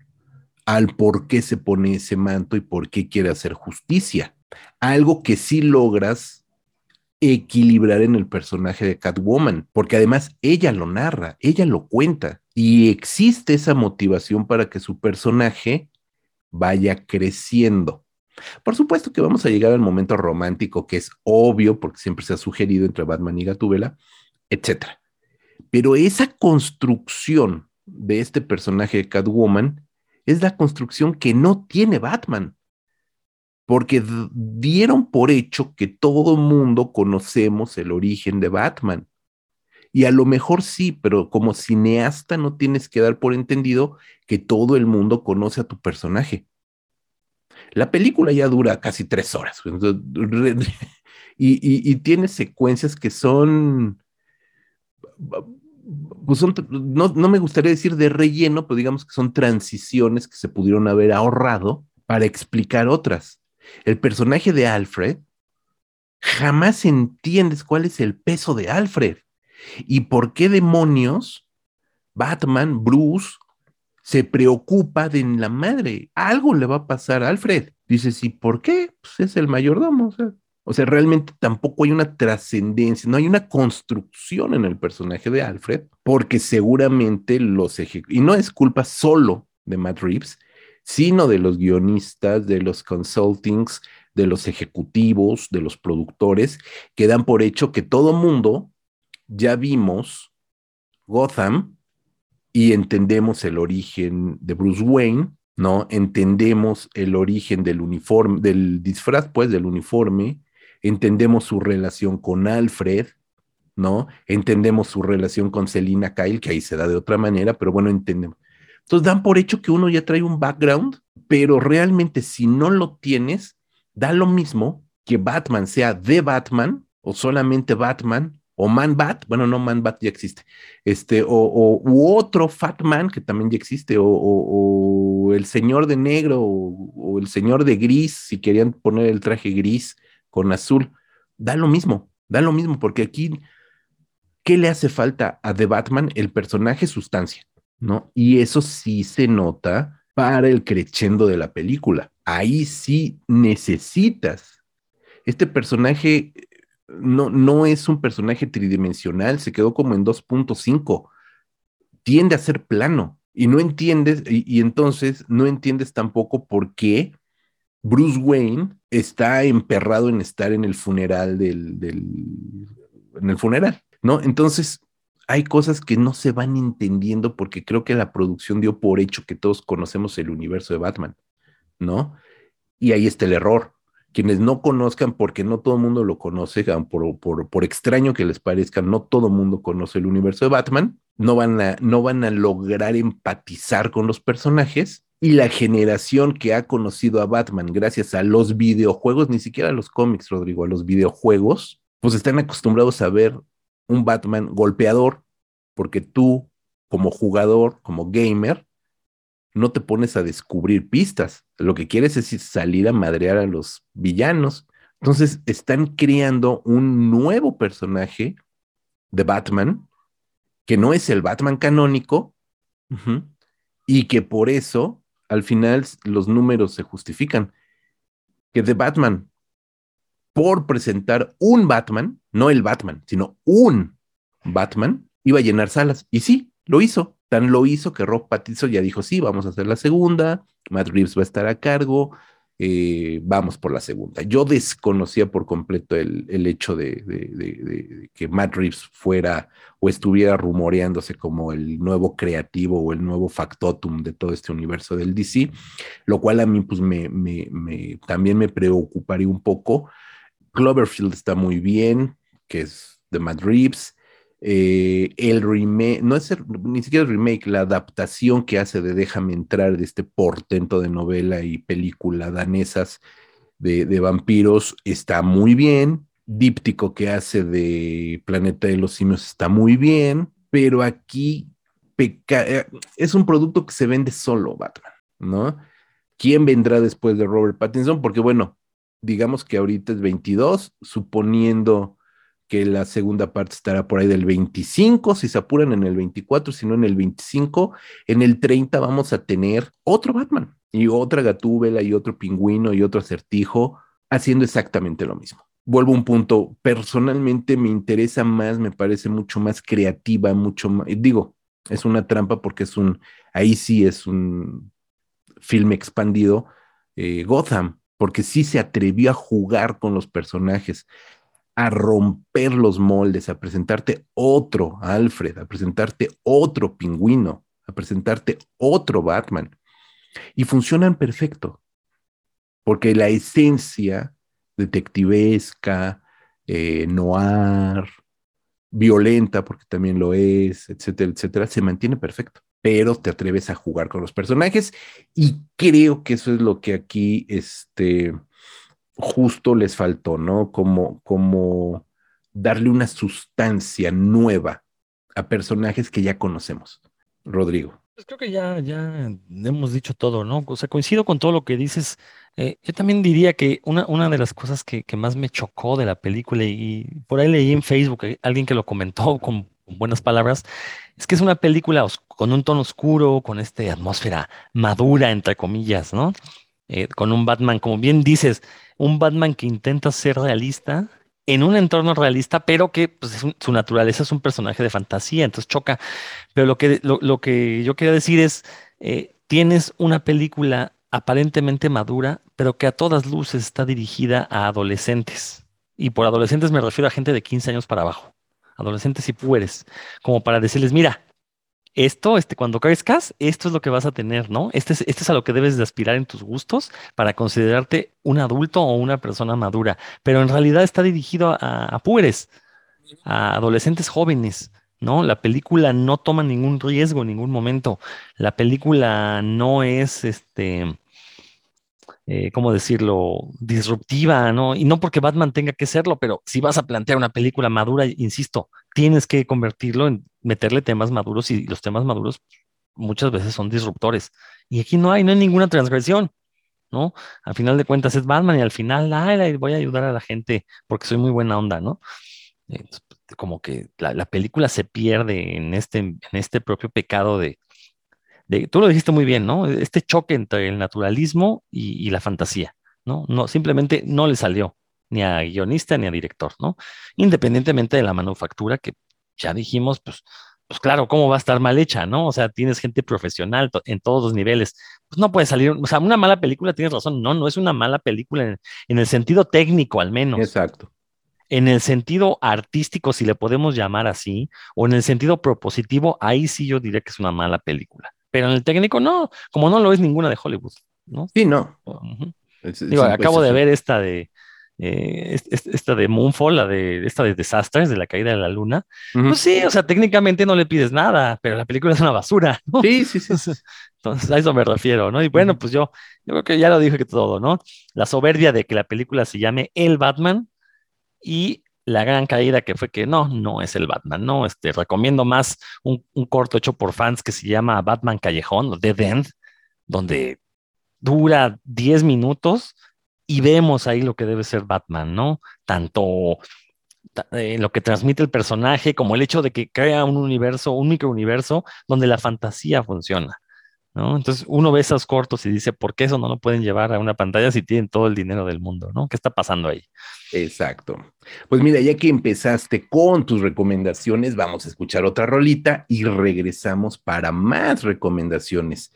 al por qué se pone ese manto y por qué quiere hacer justicia. Algo que sí logras equilibrar en el personaje de Catwoman, porque además ella lo narra, ella lo cuenta, y existe esa motivación para que su personaje vaya creciendo. Por supuesto que vamos a llegar al momento romántico que es obvio porque siempre se ha sugerido entre Batman y Gatúbela, etcétera. Pero esa construcción de este personaje de Catwoman es la construcción que no tiene Batman. Porque dieron por hecho que todo mundo conocemos el origen de Batman. Y a lo mejor sí, pero como cineasta no tienes que dar por entendido que todo el mundo conoce a tu personaje. La película ya dura casi tres horas y, tiene secuencias que son, pues no, no me gustaría decir de relleno, pero digamos que son transiciones que se pudieron haber ahorrado para explicar otras. El personaje de Alfred, jamás entiendes cuál es el peso de Alfred. ¿Y por qué demonios Batman, Bruce, se preocupa de la madre? Algo le va a pasar a Alfred. Dices, ¿y por qué? Pues es el mayordomo. O sea, realmente tampoco hay una trascendencia, no hay una construcción en el personaje de Alfred, porque seguramente los ejecutivos, y no es culpa solo de Matt Reeves, sino de los guionistas, de los consultings, de los ejecutivos, de los productores, que dan por hecho que todo mundo ya vimos Gotham y entendemos el origen de Bruce Wayne, ¿no? Entendemos el origen del uniforme, del disfraz, pues, del uniforme, entendemos su relación con Alfred, ¿no? Entendemos su relación con Selina Kyle, que ahí se da de otra manera, pero bueno, entendemos. Entonces dan por hecho que uno ya trae un background, pero realmente si no lo tienes, da lo mismo que Batman sea de Batman o solamente Batman o Man Bat, bueno, no Man Bat ya existe, este, o, u otro Fat Man que también ya existe, o el señor de negro, o, el señor de gris, si querían poner el traje gris con azul, da lo mismo, da lo mismo, porque aquí, ¿qué le hace falta a The Batman? El personaje sustancia, ¿no? Y eso sí se nota para el crescendo de la película. Ahí sí necesitas. Este personaje no, no es un personaje tridimensional, se quedó como en 2.5. Tiende a ser plano y no entiendes, y, entonces no entiendes tampoco por qué Bruce Wayne está emperrado en estar en el funeral del, del en el funeral, ¿no? Entonces, hay cosas que no se van entendiendo porque creo que la producción dio por hecho que todos conocemos el universo de Batman, ¿no? Y ahí está el error. Quienes no conozcan, porque no todo el mundo lo conoce, por, extraño que les parezca, no todo el mundo conoce el universo de Batman, no van, a, no van a lograr empatizar con los personajes. Y la generación que ha conocido a Batman gracias a los videojuegos, ni siquiera a los cómics, Rodrigo, a los videojuegos, pues están acostumbrados a ver un Batman golpeador, porque tú, como jugador, como gamer, no te pones a descubrir pistas. Lo que quieres es salir a madrear a los villanos. Entonces, están creando un nuevo personaje de Batman, que no es el Batman canónico, y que por eso, al final, los números se justifican. Que de Batman por presentar un Batman, no el Batman, sino un Batman, iba a llenar salas. Y sí, lo hizo. Tan lo hizo que Rob Pattinson ya dijo, sí, vamos a hacer la segunda, Matt Reeves va a estar a cargo, eh, vamos por la segunda. Yo desconocía por completo el, el hecho de, que Matt Reeves fuera o estuviera rumoreándose como el nuevo creativo o el nuevo factotum de todo este universo del DC, lo cual a mí pues me, me también me preocuparía un poco. Cloverfield está muy bien, que es de Matt Reeves. Eh, el remake, no es el, ni siquiera el remake, la adaptación que hace de Déjame entrar de este portento de novela y película danesas de, vampiros está muy bien. Díptico que hace de Planeta de los Simios está muy bien, pero aquí eh, es un producto que se vende solo, Batman, ¿no? ¿Quién vendrá después de Robert Pattinson? Porque bueno, digamos que ahorita es 22, suponiendo que la segunda parte estará por ahí del 25, si se apuran en el 24, si no en el 25, en el 30 vamos a tener otro Batman y otra gatúbela y otro pingüino y otro acertijo haciendo exactamente lo mismo. Vuelvo a un punto, personalmente me interesa más, me parece mucho más creativa, mucho más, digo, es una trampa porque es un, ahí sí es un filme expandido, eh, Gotham, porque sí se atrevió a jugar con los personajes, a romper los moldes, a presentarte otro Alfred, a presentarte otro pingüino, a presentarte otro Batman. Y funcionan perfecto, porque la esencia detectivesca, eh, noir, violenta, porque también lo es, etcétera, etcétera, se mantiene perfecto. Pero te atreves a jugar con los personajes y creo que eso es lo que aquí, este, justo les faltó, ¿no? Como, como darle una sustancia nueva a personajes que ya conocemos. Rodrigo. Pues creo que ya, ya hemos dicho todo, ¿no? O sea, coincido con todo lo que dices. Eh, yo también diría que una, una de las cosas que, que, más me chocó de la película, y por ahí leí en Facebook alguien que lo comentó con, con buenas palabras, es que es una película con un tono oscuro, con esta atmósfera madura, entre comillas, ¿no? Eh, con un Batman, como bien dices, un Batman que intenta ser realista en un entorno realista, pero que pues, su naturaleza es un personaje de fantasía, entonces choca. Pero lo que, lo, lo que yo quería decir es, eh, tienes una película aparentemente madura, pero que a todas luces está dirigida a adolescentes. Y por adolescentes me refiero a gente de 15 años para abajo, adolescentes y puberes, como para decirles, mira, esto, este, cuando crezcas, esto es lo que vas a tener, ¿no? Este es, este es a lo que debes de aspirar en tus gustos para considerarte un adulto o una persona madura. Pero en realidad está dirigido a, a a adolescentes jóvenes, ¿no? La película no toma ningún riesgo en ningún momento. La película no es, este, eh, ¿cómo decirlo?, disruptiva, ¿no? Y no porque Batman tenga que serlo, pero si vas a plantear una película madura, insisto, tienes que convertirlo en meterle temas maduros y los temas maduros muchas veces son disruptores. Y aquí no hay, no hay ninguna transgresión, ¿no? Al final de cuentas es Batman y al final, ay, voy a ayudar a la gente porque soy muy buena onda, ¿no? Como que la, la película se pierde en este, en este propio pecado de, de, tú lo dijiste muy bien, ¿no? Este choque entre el naturalismo y, y la fantasía, ¿no? No, simplemente no le salió ni a guionista ni a director, ¿no? Independientemente de la manufactura que ya dijimos, pues, pues claro, ¿cómo va a estar mal hecha, no? O sea, tienes gente profesional to- en todos los niveles. Pues no puede salir, o sea, una mala película, tienes razón, no, no es una mala película en, en el sentido técnico al menos. Exacto. En el sentido artístico, si le podemos llamar así, o en el sentido propositivo, ahí sí yo diría que es una mala película. Pero en el técnico, no, como no lo es ninguna de Hollywood, ¿no? Sí, no. Ujú. Es- es- Digo, acabo de ver esta de eh, est- est- esta de Moonfall, la de esta de Desastres, de la caída de la luna. Ujú. Pues sí, o sea, técnicamente no le pides nada, pero la película es una basura, ¿no? Sí, sí, sí. Entonces, a eso me refiero, ¿no? Y bueno, pues yo, yo creo que ya lo dije que todo, ¿no? La soberbia de que la película se llame El Batman y la gran caída que fue que no, no es el Batman, no, este, recomiendo más un, un corto hecho por fans que se llama Batman Callejón, Dead End, donde dura 10 minutos y vemos ahí lo que debe ser Batman, ¿no? Tanto ta- eh, lo que transmite el personaje como el hecho de que crea un universo, un microuniverso donde la fantasía funciona. ¿no? Entonces uno ve esos cortos y dice, ¿por qué eso no lo pueden llevar a una pantalla si tienen todo el dinero del mundo? ¿no? ¿Qué está pasando ahí? Exacto. Pues mira, ya que empezaste con tus recomendaciones, vamos a escuchar otra rolita y regresamos para más recomendaciones.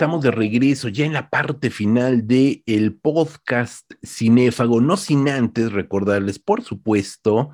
Estamos de regreso ya en la parte final de el podcast Cinéfago, no sin antes recordarles, por supuesto,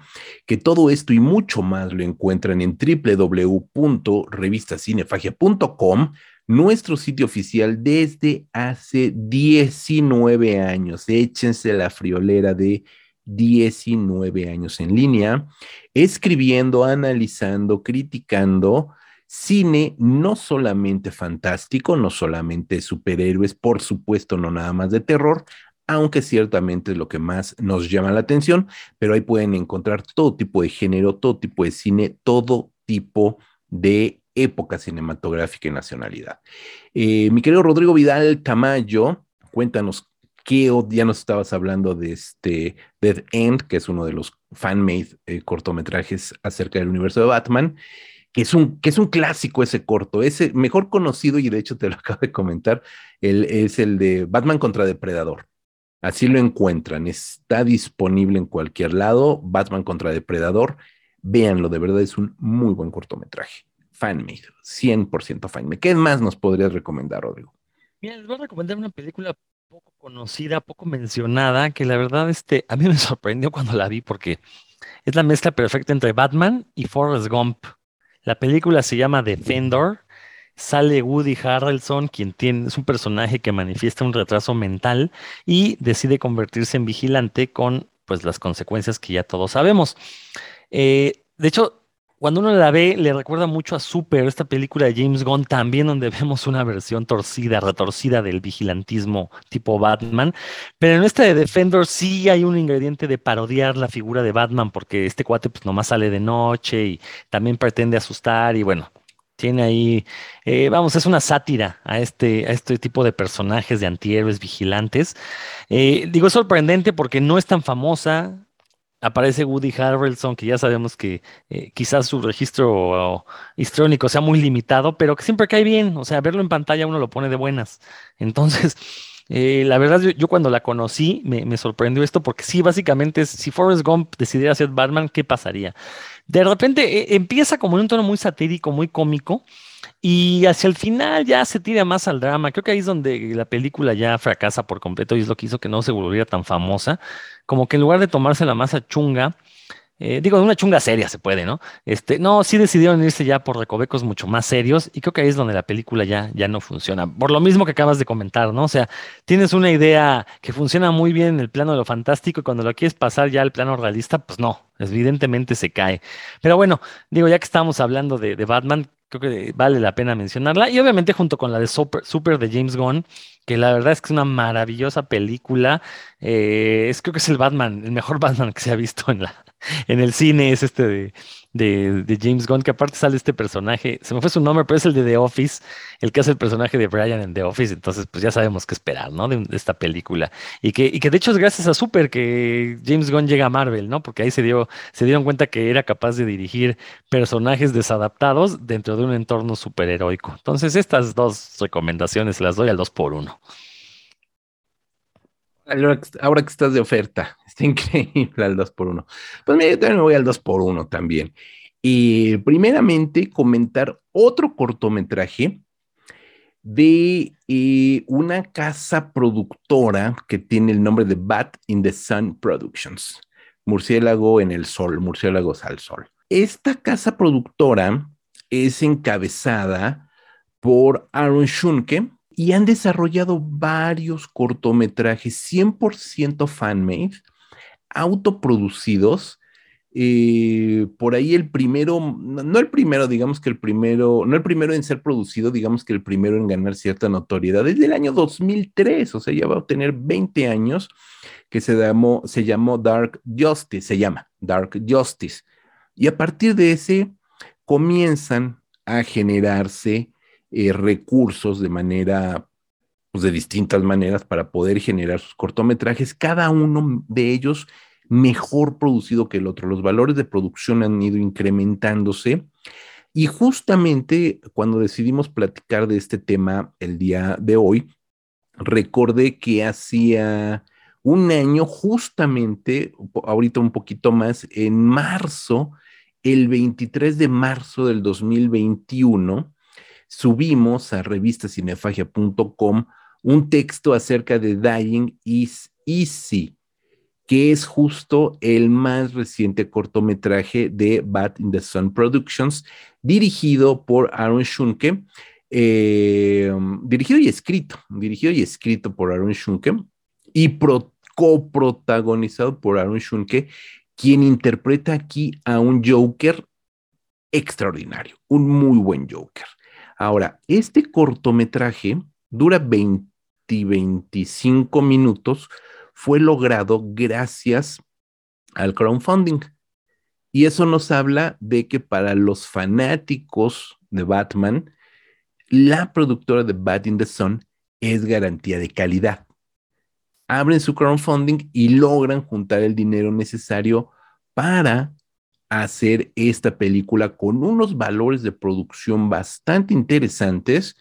que todo esto y mucho más lo encuentran en www.revistacinefagia.com, nuestro sitio oficial desde hace 19 años. Échense la friolera de 19 años en línea, escribiendo, analizando, criticando cine no solamente fantástico, no solamente superhéroes, por supuesto, no nada más de terror, aunque ciertamente es lo que más nos llama la atención, pero ahí pueden encontrar todo tipo de género, todo tipo de cine, todo tipo de época cinematográfica y nacionalidad. Eh, mi querido Rodrigo Vidal Tamayo, cuéntanos qué ya nos estabas hablando de este Dead End, que es uno de los fan-made eh, cortometrajes acerca del universo de Batman que es un, que es un clásico ese corto, ese mejor conocido, y de hecho te lo acabo de comentar, el, es el de Batman contra Depredador. Así lo encuentran, está disponible en cualquier lado, Batman contra Depredador. Véanlo, de verdad es un muy buen cortometraje. Fanmade, 100% fanmade. ¿Qué más nos podrías recomendar, Rodrigo? Mira, les voy a recomendar una película poco conocida, poco mencionada, que la verdad este, a mí me sorprendió cuando la vi porque es la mezcla perfecta entre Batman y Forrest Gump. La película se llama Defender. Sale Woody Harrelson, quien tiene, es un personaje que manifiesta un retraso mental y decide convertirse en vigilante con pues, las consecuencias que ya todos sabemos. Eh, de hecho, cuando uno la ve, le recuerda mucho a Super, esta película de James Gunn, también donde vemos una versión torcida, retorcida del vigilantismo tipo Batman. Pero en esta de Defender sí hay un ingrediente de parodiar la figura de Batman, porque este cuate pues nomás sale de noche y también pretende asustar y bueno, tiene ahí, eh, vamos, es una sátira a este, a este tipo de personajes de antihéroes vigilantes. Eh, digo, es sorprendente porque no es tan famosa, aparece Woody Harrelson, que ya sabemos que eh, quizás su registro histrónico sea muy limitado, pero que siempre cae bien, o sea, verlo en pantalla uno lo pone de buenas. Entonces, eh, la verdad, yo, cuando la conocí me, sorprendió esto, porque sí, básicamente, si Forrest Gump decidiera ser Batman, ¿qué pasaría? De repente eh, empieza como en un tono muy satírico, muy cómico, y hacia el final ya se tira más al drama. Creo que ahí es donde la película ya fracasa por completo y es lo que hizo que no se volviera tan famosa. Como que en lugar de tomarse la masa chunga, eh, digo, una chunga seria se puede, ¿no? Este, no, sí decidieron irse ya por recovecos mucho más serios y creo que ahí es donde la película ya, ya no funciona. Por lo mismo que acabas de comentar, ¿no? O sea, tienes una idea que funciona muy bien en el plano de lo fantástico y cuando lo quieres pasar ya al plano realista, pues no, evidentemente se cae. Pero bueno, digo, ya que estamos hablando de Batman, creo que vale la pena mencionarla. Y obviamente junto con la de Super, Super de James Gunn, que la verdad es que es una maravillosa película. Eh, es, creo que es el Batman, el mejor Batman que se ha visto en, la, en el cine, es este de, James Gunn, que aparte sale este personaje, se me fue su nombre, pero es el de The Office, el que hace el personaje de Brian en The Office, entonces pues ya sabemos qué esperar, ¿no? De, esta película. Y que, y que de hecho es gracias a Super que James Gunn llega a Marvel, ¿no? Porque ahí se, dio, se dieron cuenta que era capaz de dirigir personajes desadaptados dentro de un entorno superheroico. Entonces estas dos recomendaciones las doy al 2 por 1 Ahora que estás de oferta, está increíble al 2 por 1 Pues yo también me voy al 2 por 1 también. Y primeramente comentar otro cortometraje de eh, una casa productora que tiene el nombre de Bat in the Sun Productions. Murciélago en el sol, murciélagos al sol. Esta casa productora es encabezada por Aaron Schunke, y han desarrollado varios cortometrajes 100% fan-made, autoproducidos. Eh, por ahí el primero, no el primero, digamos que el primero, no el primero en ser producido, digamos que el primero en ganar cierta notoriedad, es del año 2003, o sea, ya va a tener 20 años, que se llamó, se llamó Dark Justice, se llama Dark Justice. Y a partir de ese comienzan a generarse eh, recursos de manera, pues de distintas maneras para poder generar sus cortometrajes, cada uno de ellos mejor producido que el otro. Los valores de producción han ido incrementándose. Y justamente cuando decidimos platicar de este tema el día de hoy, recordé que hacía un año, justamente, ahorita un poquito más, en marzo, el 23 de marzo del 2021, subimos a revistacinefagia.com un texto acerca de Dying is Easy, que es justo el más reciente cortometraje de Bat in the Sun Productions, dirigido por Aaron Schunke, eh, dirigido y escrito, dirigido y escrito por Aaron Schunke y pro, coprotagonizado por Aaron Schunke, quien interpreta aquí a un Joker extraordinario, un muy buen Joker. Ahora, este cortometraje dura 20, 25 minutos, fue logrado gracias al crowdfunding. Y eso nos habla de que para los fanáticos de Batman, la productora de Bat in the Sun es garantía de calidad. Abren su crowdfunding y logran juntar el dinero necesario para hacer esta película con unos valores de producción bastante interesantes,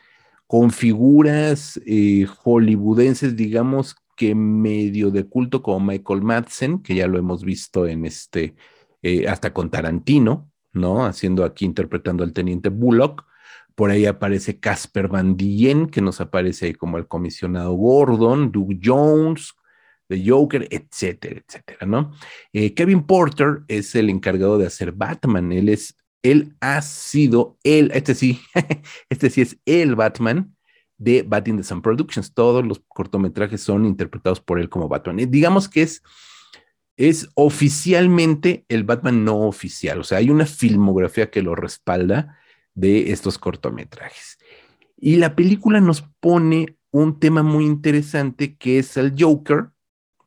con figuras eh, hollywoodenses, digamos que medio de culto como Michael Madsen, que ya lo hemos visto en este, eh, hasta con Tarantino, ¿no? Haciendo aquí, interpretando al teniente Bullock. Por ahí aparece Casper Van Dien, que nos aparece ahí como el comisionado Gordon, Doug Jones, The Joker, etcétera, etcétera, ¿no? Eh, Kevin Porter es el encargado de hacer Batman. Él es, él ha sido, él, este sí, este sí es el Batman de Bat in the Sun Productions. Todos los cortometrajes son interpretados por él como Batman. Digamos que es, es oficialmente el Batman no oficial. O sea, hay una filmografía que lo respalda de estos cortometrajes. Y la película nos pone un tema muy interesante que es el Joker,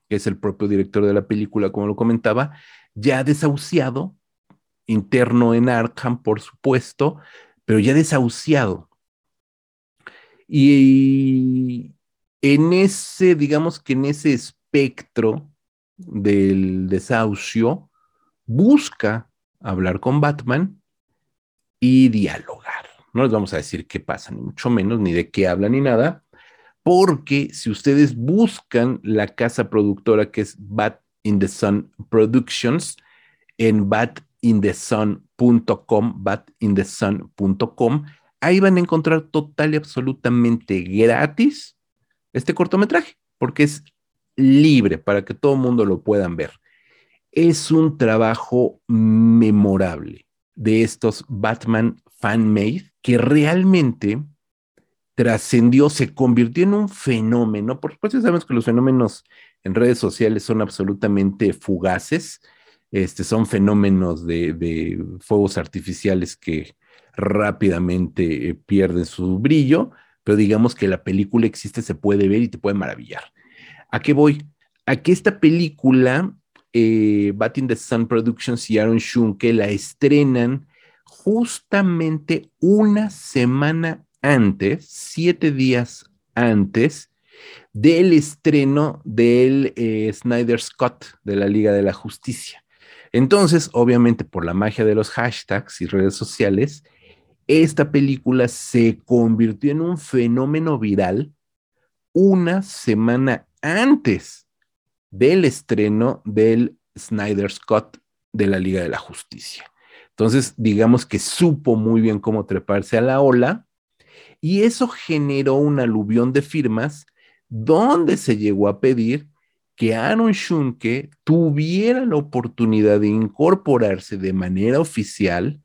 que es el propio director de la película, como lo comentaba, ya desahuciado, interno en Arkham, por supuesto, pero ya desahuciado. Y en ese, digamos que en ese espectro del desahucio, busca hablar con Batman y dialogar. No les vamos a decir qué pasa, ni mucho menos, ni de qué habla, ni nada, porque si ustedes buscan la casa productora que es Bat in the Sun Productions en batinthesun.com, batinthesun.com, ahí van a encontrar total y absolutamente gratis este cortometraje, porque es libre para que todo el mundo lo puedan ver. Es un trabajo memorable de estos Batman fan-made que realmente trascendió, se convirtió en un fenómeno. Por supuesto, sabemos que los fenómenos en redes sociales son absolutamente fugaces. Este, son fenómenos de, fuegos artificiales que rápidamente eh, pierden su brillo, pero digamos que la película existe, se puede ver y te puede maravillar. ¿A qué voy? A que esta película, eh, Bat in the Sun Productions y Aaron Schunke la estrenan justamente una semana antes, siete días antes del estreno del eh, Snyder Scott de la Liga de la Justicia. Entonces, obviamente, por la magia de los hashtags y redes sociales, esta película se convirtió en un fenómeno viral una semana antes del estreno del Snyder Scott de la Liga de la Justicia. Entonces, digamos que supo muy bien cómo treparse a la ola y eso generó un aluvión de firmas donde se llegó a pedir que Aaron Schunke tuviera la oportunidad de incorporarse de manera oficial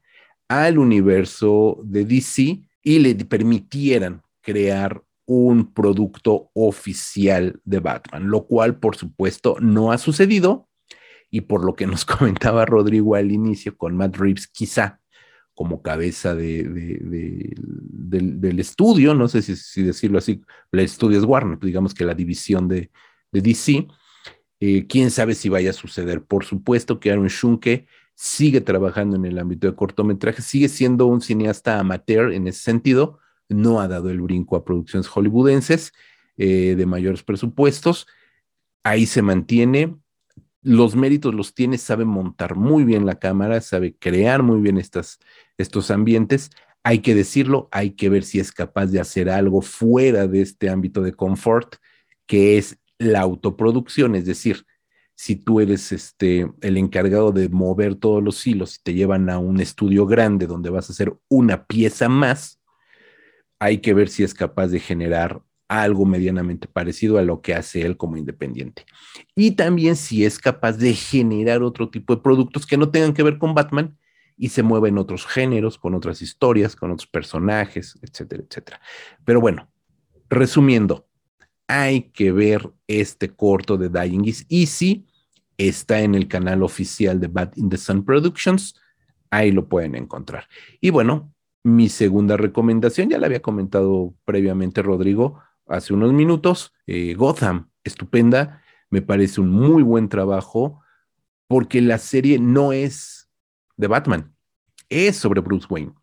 al universo de DC y le permitieran crear un producto oficial de Batman, lo cual por supuesto no ha sucedido y por lo que nos comentaba Rodrigo al inicio con Matt Reeves, quizá como cabeza de, del, estudio, no sé si, decirlo así, el estudio es Warner, digamos que la división de, DC. Eh, quién sabe si vaya a suceder. Por supuesto que Aaron Schunke sigue trabajando en el ámbito de cortometraje, sigue siendo un cineasta amateur en ese sentido, no ha dado el brinco a producciones hollywoodenses eh, de mayores presupuestos, ahí se mantiene, los méritos los tiene, sabe montar muy bien la cámara, sabe crear muy bien estos ambientes. Hay que decirlo, hay que ver si es capaz de hacer algo fuera de este ámbito de confort, que es la autoproducción, es decir, si tú eres este, el encargado de mover todos los hilos y te llevan a un estudio grande donde vas a hacer una pieza más, hay que ver si es capaz de generar algo medianamente parecido a lo que hace él como independiente. Y también si es capaz de generar otro tipo de productos que no tengan que ver con Batman y se mueva en otros géneros, con otras historias, con otros personajes, etcétera, etcétera. Pero bueno, resumiendo, hay que ver este corto de Dying is Easy. Está en el canal oficial de Bat in the Sun Productions. Ahí lo pueden encontrar. Y bueno, mi segunda recomendación, ya la había comentado previamente Rodrigo hace unos minutos, eh, Gotham, estupenda, me parece un muy buen trabajo porque la serie no es de Batman, es sobre Bruce Wayne.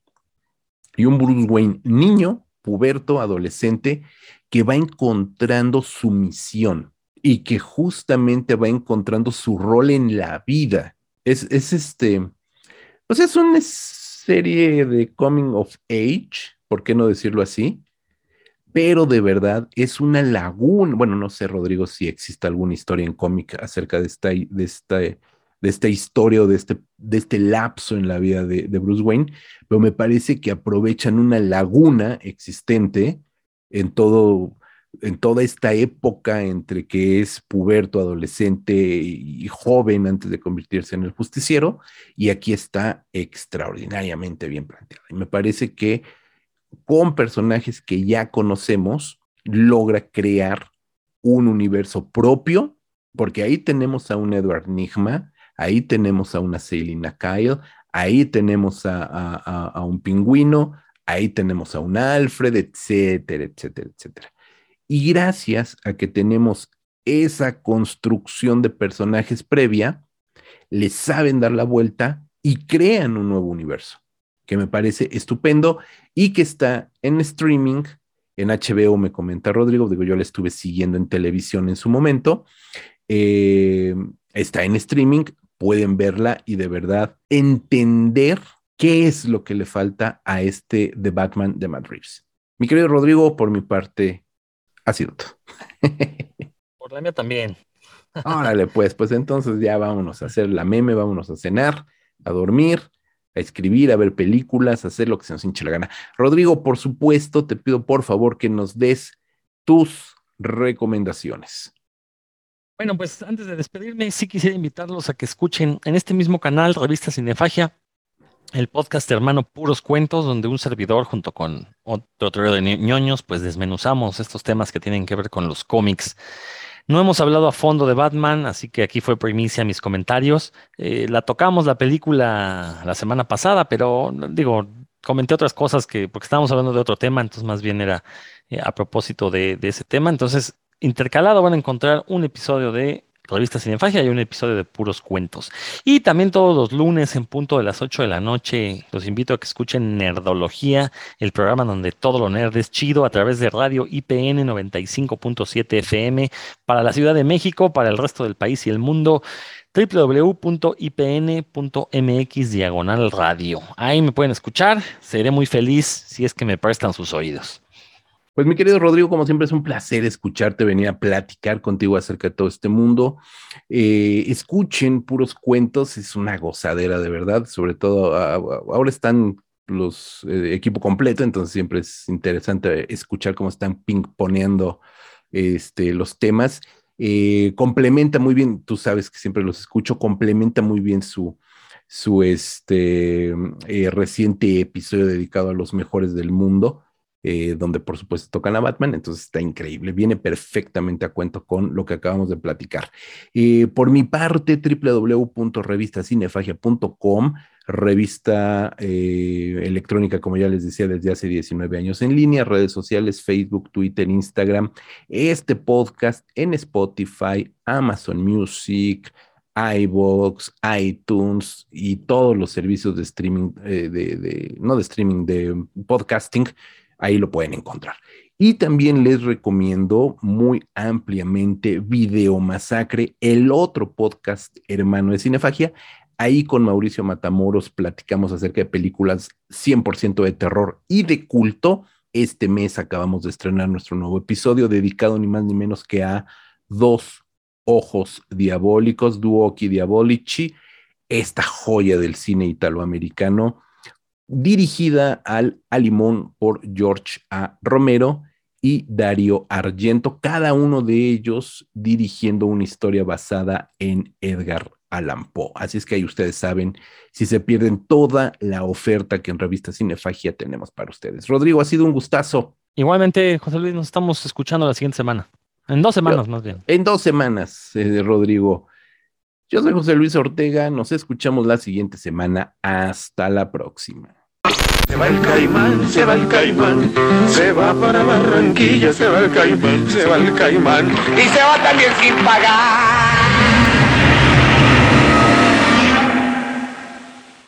Y un Bruce Wayne niño, puberto, adolescente, que va encontrando su misión y que justamente va encontrando su rol en la vida. Es, es este, pues es una serie de coming of age, ¿por qué no decirlo así? Pero de verdad es una laguna. Bueno, no sé, Rodrigo, si existe alguna historia en cómic acerca de esta, de esta, de esta historia o de este, de este lapso en la vida de, de Bruce Wayne, pero me parece que aprovechan una laguna existente en todo, en toda esta época entre que es puberto, adolescente y joven antes de convertirse en el justiciero, y aquí está extraordinariamente bien planteada. Y me parece que con personajes que ya conocemos, logra crear un universo propio, porque ahí tenemos a un Edward Nigma, ahí tenemos a una Selina Kyle, ahí tenemos a, a, a un pingüino, ahí tenemos a un Alfred, etcétera, etcétera, etcétera. Y gracias a que tenemos esa construcción de personajes previa, le saben dar la vuelta y crean un nuevo universo, que me parece estupendo y que está en streaming. En HBO me comenta Rodrigo, digo, yo la estuve siguiendo en televisión en su momento. Eh, está en streaming, pueden verla y de verdad entender qué es lo que le falta a este The Batman de Matt Reeves. Mi querido Rodrigo, por mi parte, ha sido todo. Por la mía también. Órale, pues, pues entonces ya vámonos a hacer la meme, vámonos a cenar, a dormir, a escribir, a ver películas, a hacer lo que se nos hinche la gana. Rodrigo, por supuesto, te pido por favor que nos des tus recomendaciones. Bueno, pues antes de despedirme, sí quisiera invitarlos a que escuchen en este mismo canal, Revista Cinefagia, el podcast hermano Puros Cuentos, donde un servidor junto con otro trío de ñoños, pues desmenuzamos estos temas que tienen que ver con los cómics. No hemos hablado a fondo de Batman, así que aquí fue primicia mis comentarios. Eh, la tocamos la película la semana pasada, pero digo, comenté otras cosas que, porque estábamos hablando de otro tema, entonces más bien era eh, a propósito de, de ese tema. Entonces, intercalado van a encontrar un episodio de Revista Cinefagia y un episodio de puros cuentos. Y también todos los lunes en punto de las 8 de la noche los invito a que escuchen Nerdología, el programa donde todo lo nerd es chido a través de radio IPN 95.7 FM para la Ciudad de México, para el resto del país y el mundo www.ipn.mx diagonal radio. Ahí me pueden escuchar, seré muy feliz si es que me prestan sus oídos. Pues mi querido Rodrigo, como siempre es un placer escucharte, venir a platicar contigo acerca de todo este mundo. Eh, escuchen puros cuentos, es una gozadera de verdad, sobre todo ahora están los eh, equipo completo, entonces siempre es interesante escuchar cómo están ping-poneando este, los temas. Eh, complementa muy bien, tú sabes que siempre los escucho, complementa muy bien su, su este, reciente episodio dedicado a los mejores del mundo eh, donde por supuesto tocan a Batman, entonces está increíble, viene perfectamente a cuento con lo que acabamos de platicar. Eh, por mi parte, www.revistacinefagia.com, revista eh, electrónica, como ya les decía, desde hace 19 años en línea, redes sociales, Facebook, Twitter, Instagram, este podcast en Spotify, Amazon Music, iVoox, iTunes y todos los servicios de streaming, eh, de, no de streaming, de podcasting ahí lo pueden encontrar. Y también les recomiendo muy ampliamente Video Masacre, el otro podcast hermano de Cinefagia. Ahí con Mauricio Matamoros platicamos acerca de películas 100% de terror y de culto. Este mes acabamos de estrenar nuestro nuevo episodio dedicado ni más ni menos que a dos ojos diabólicos, Duoki Diabolici, esta joya del cine italoamericano dirigida al Alimón por George A. Romero y Darío Argento, cada uno de ellos dirigiendo una historia basada en Edgar Allan Poe. Así es que ahí ustedes saben si se pierden toda la oferta que en Revista Cinefagia tenemos para ustedes. Rodrigo, ha sido un gustazo. Igualmente, José Luis, nos estamos escuchando la siguiente semana. En dos semanas, más bien. En dos semanas, eh, Rodrigo. Yo soy José Luis Ortega, nos escuchamos la siguiente semana. Hasta la próxima. Se va el caimán, se va el caimán, se va para Barranquilla, se va el caimán, se va el caimán. Y se va también sin pagar.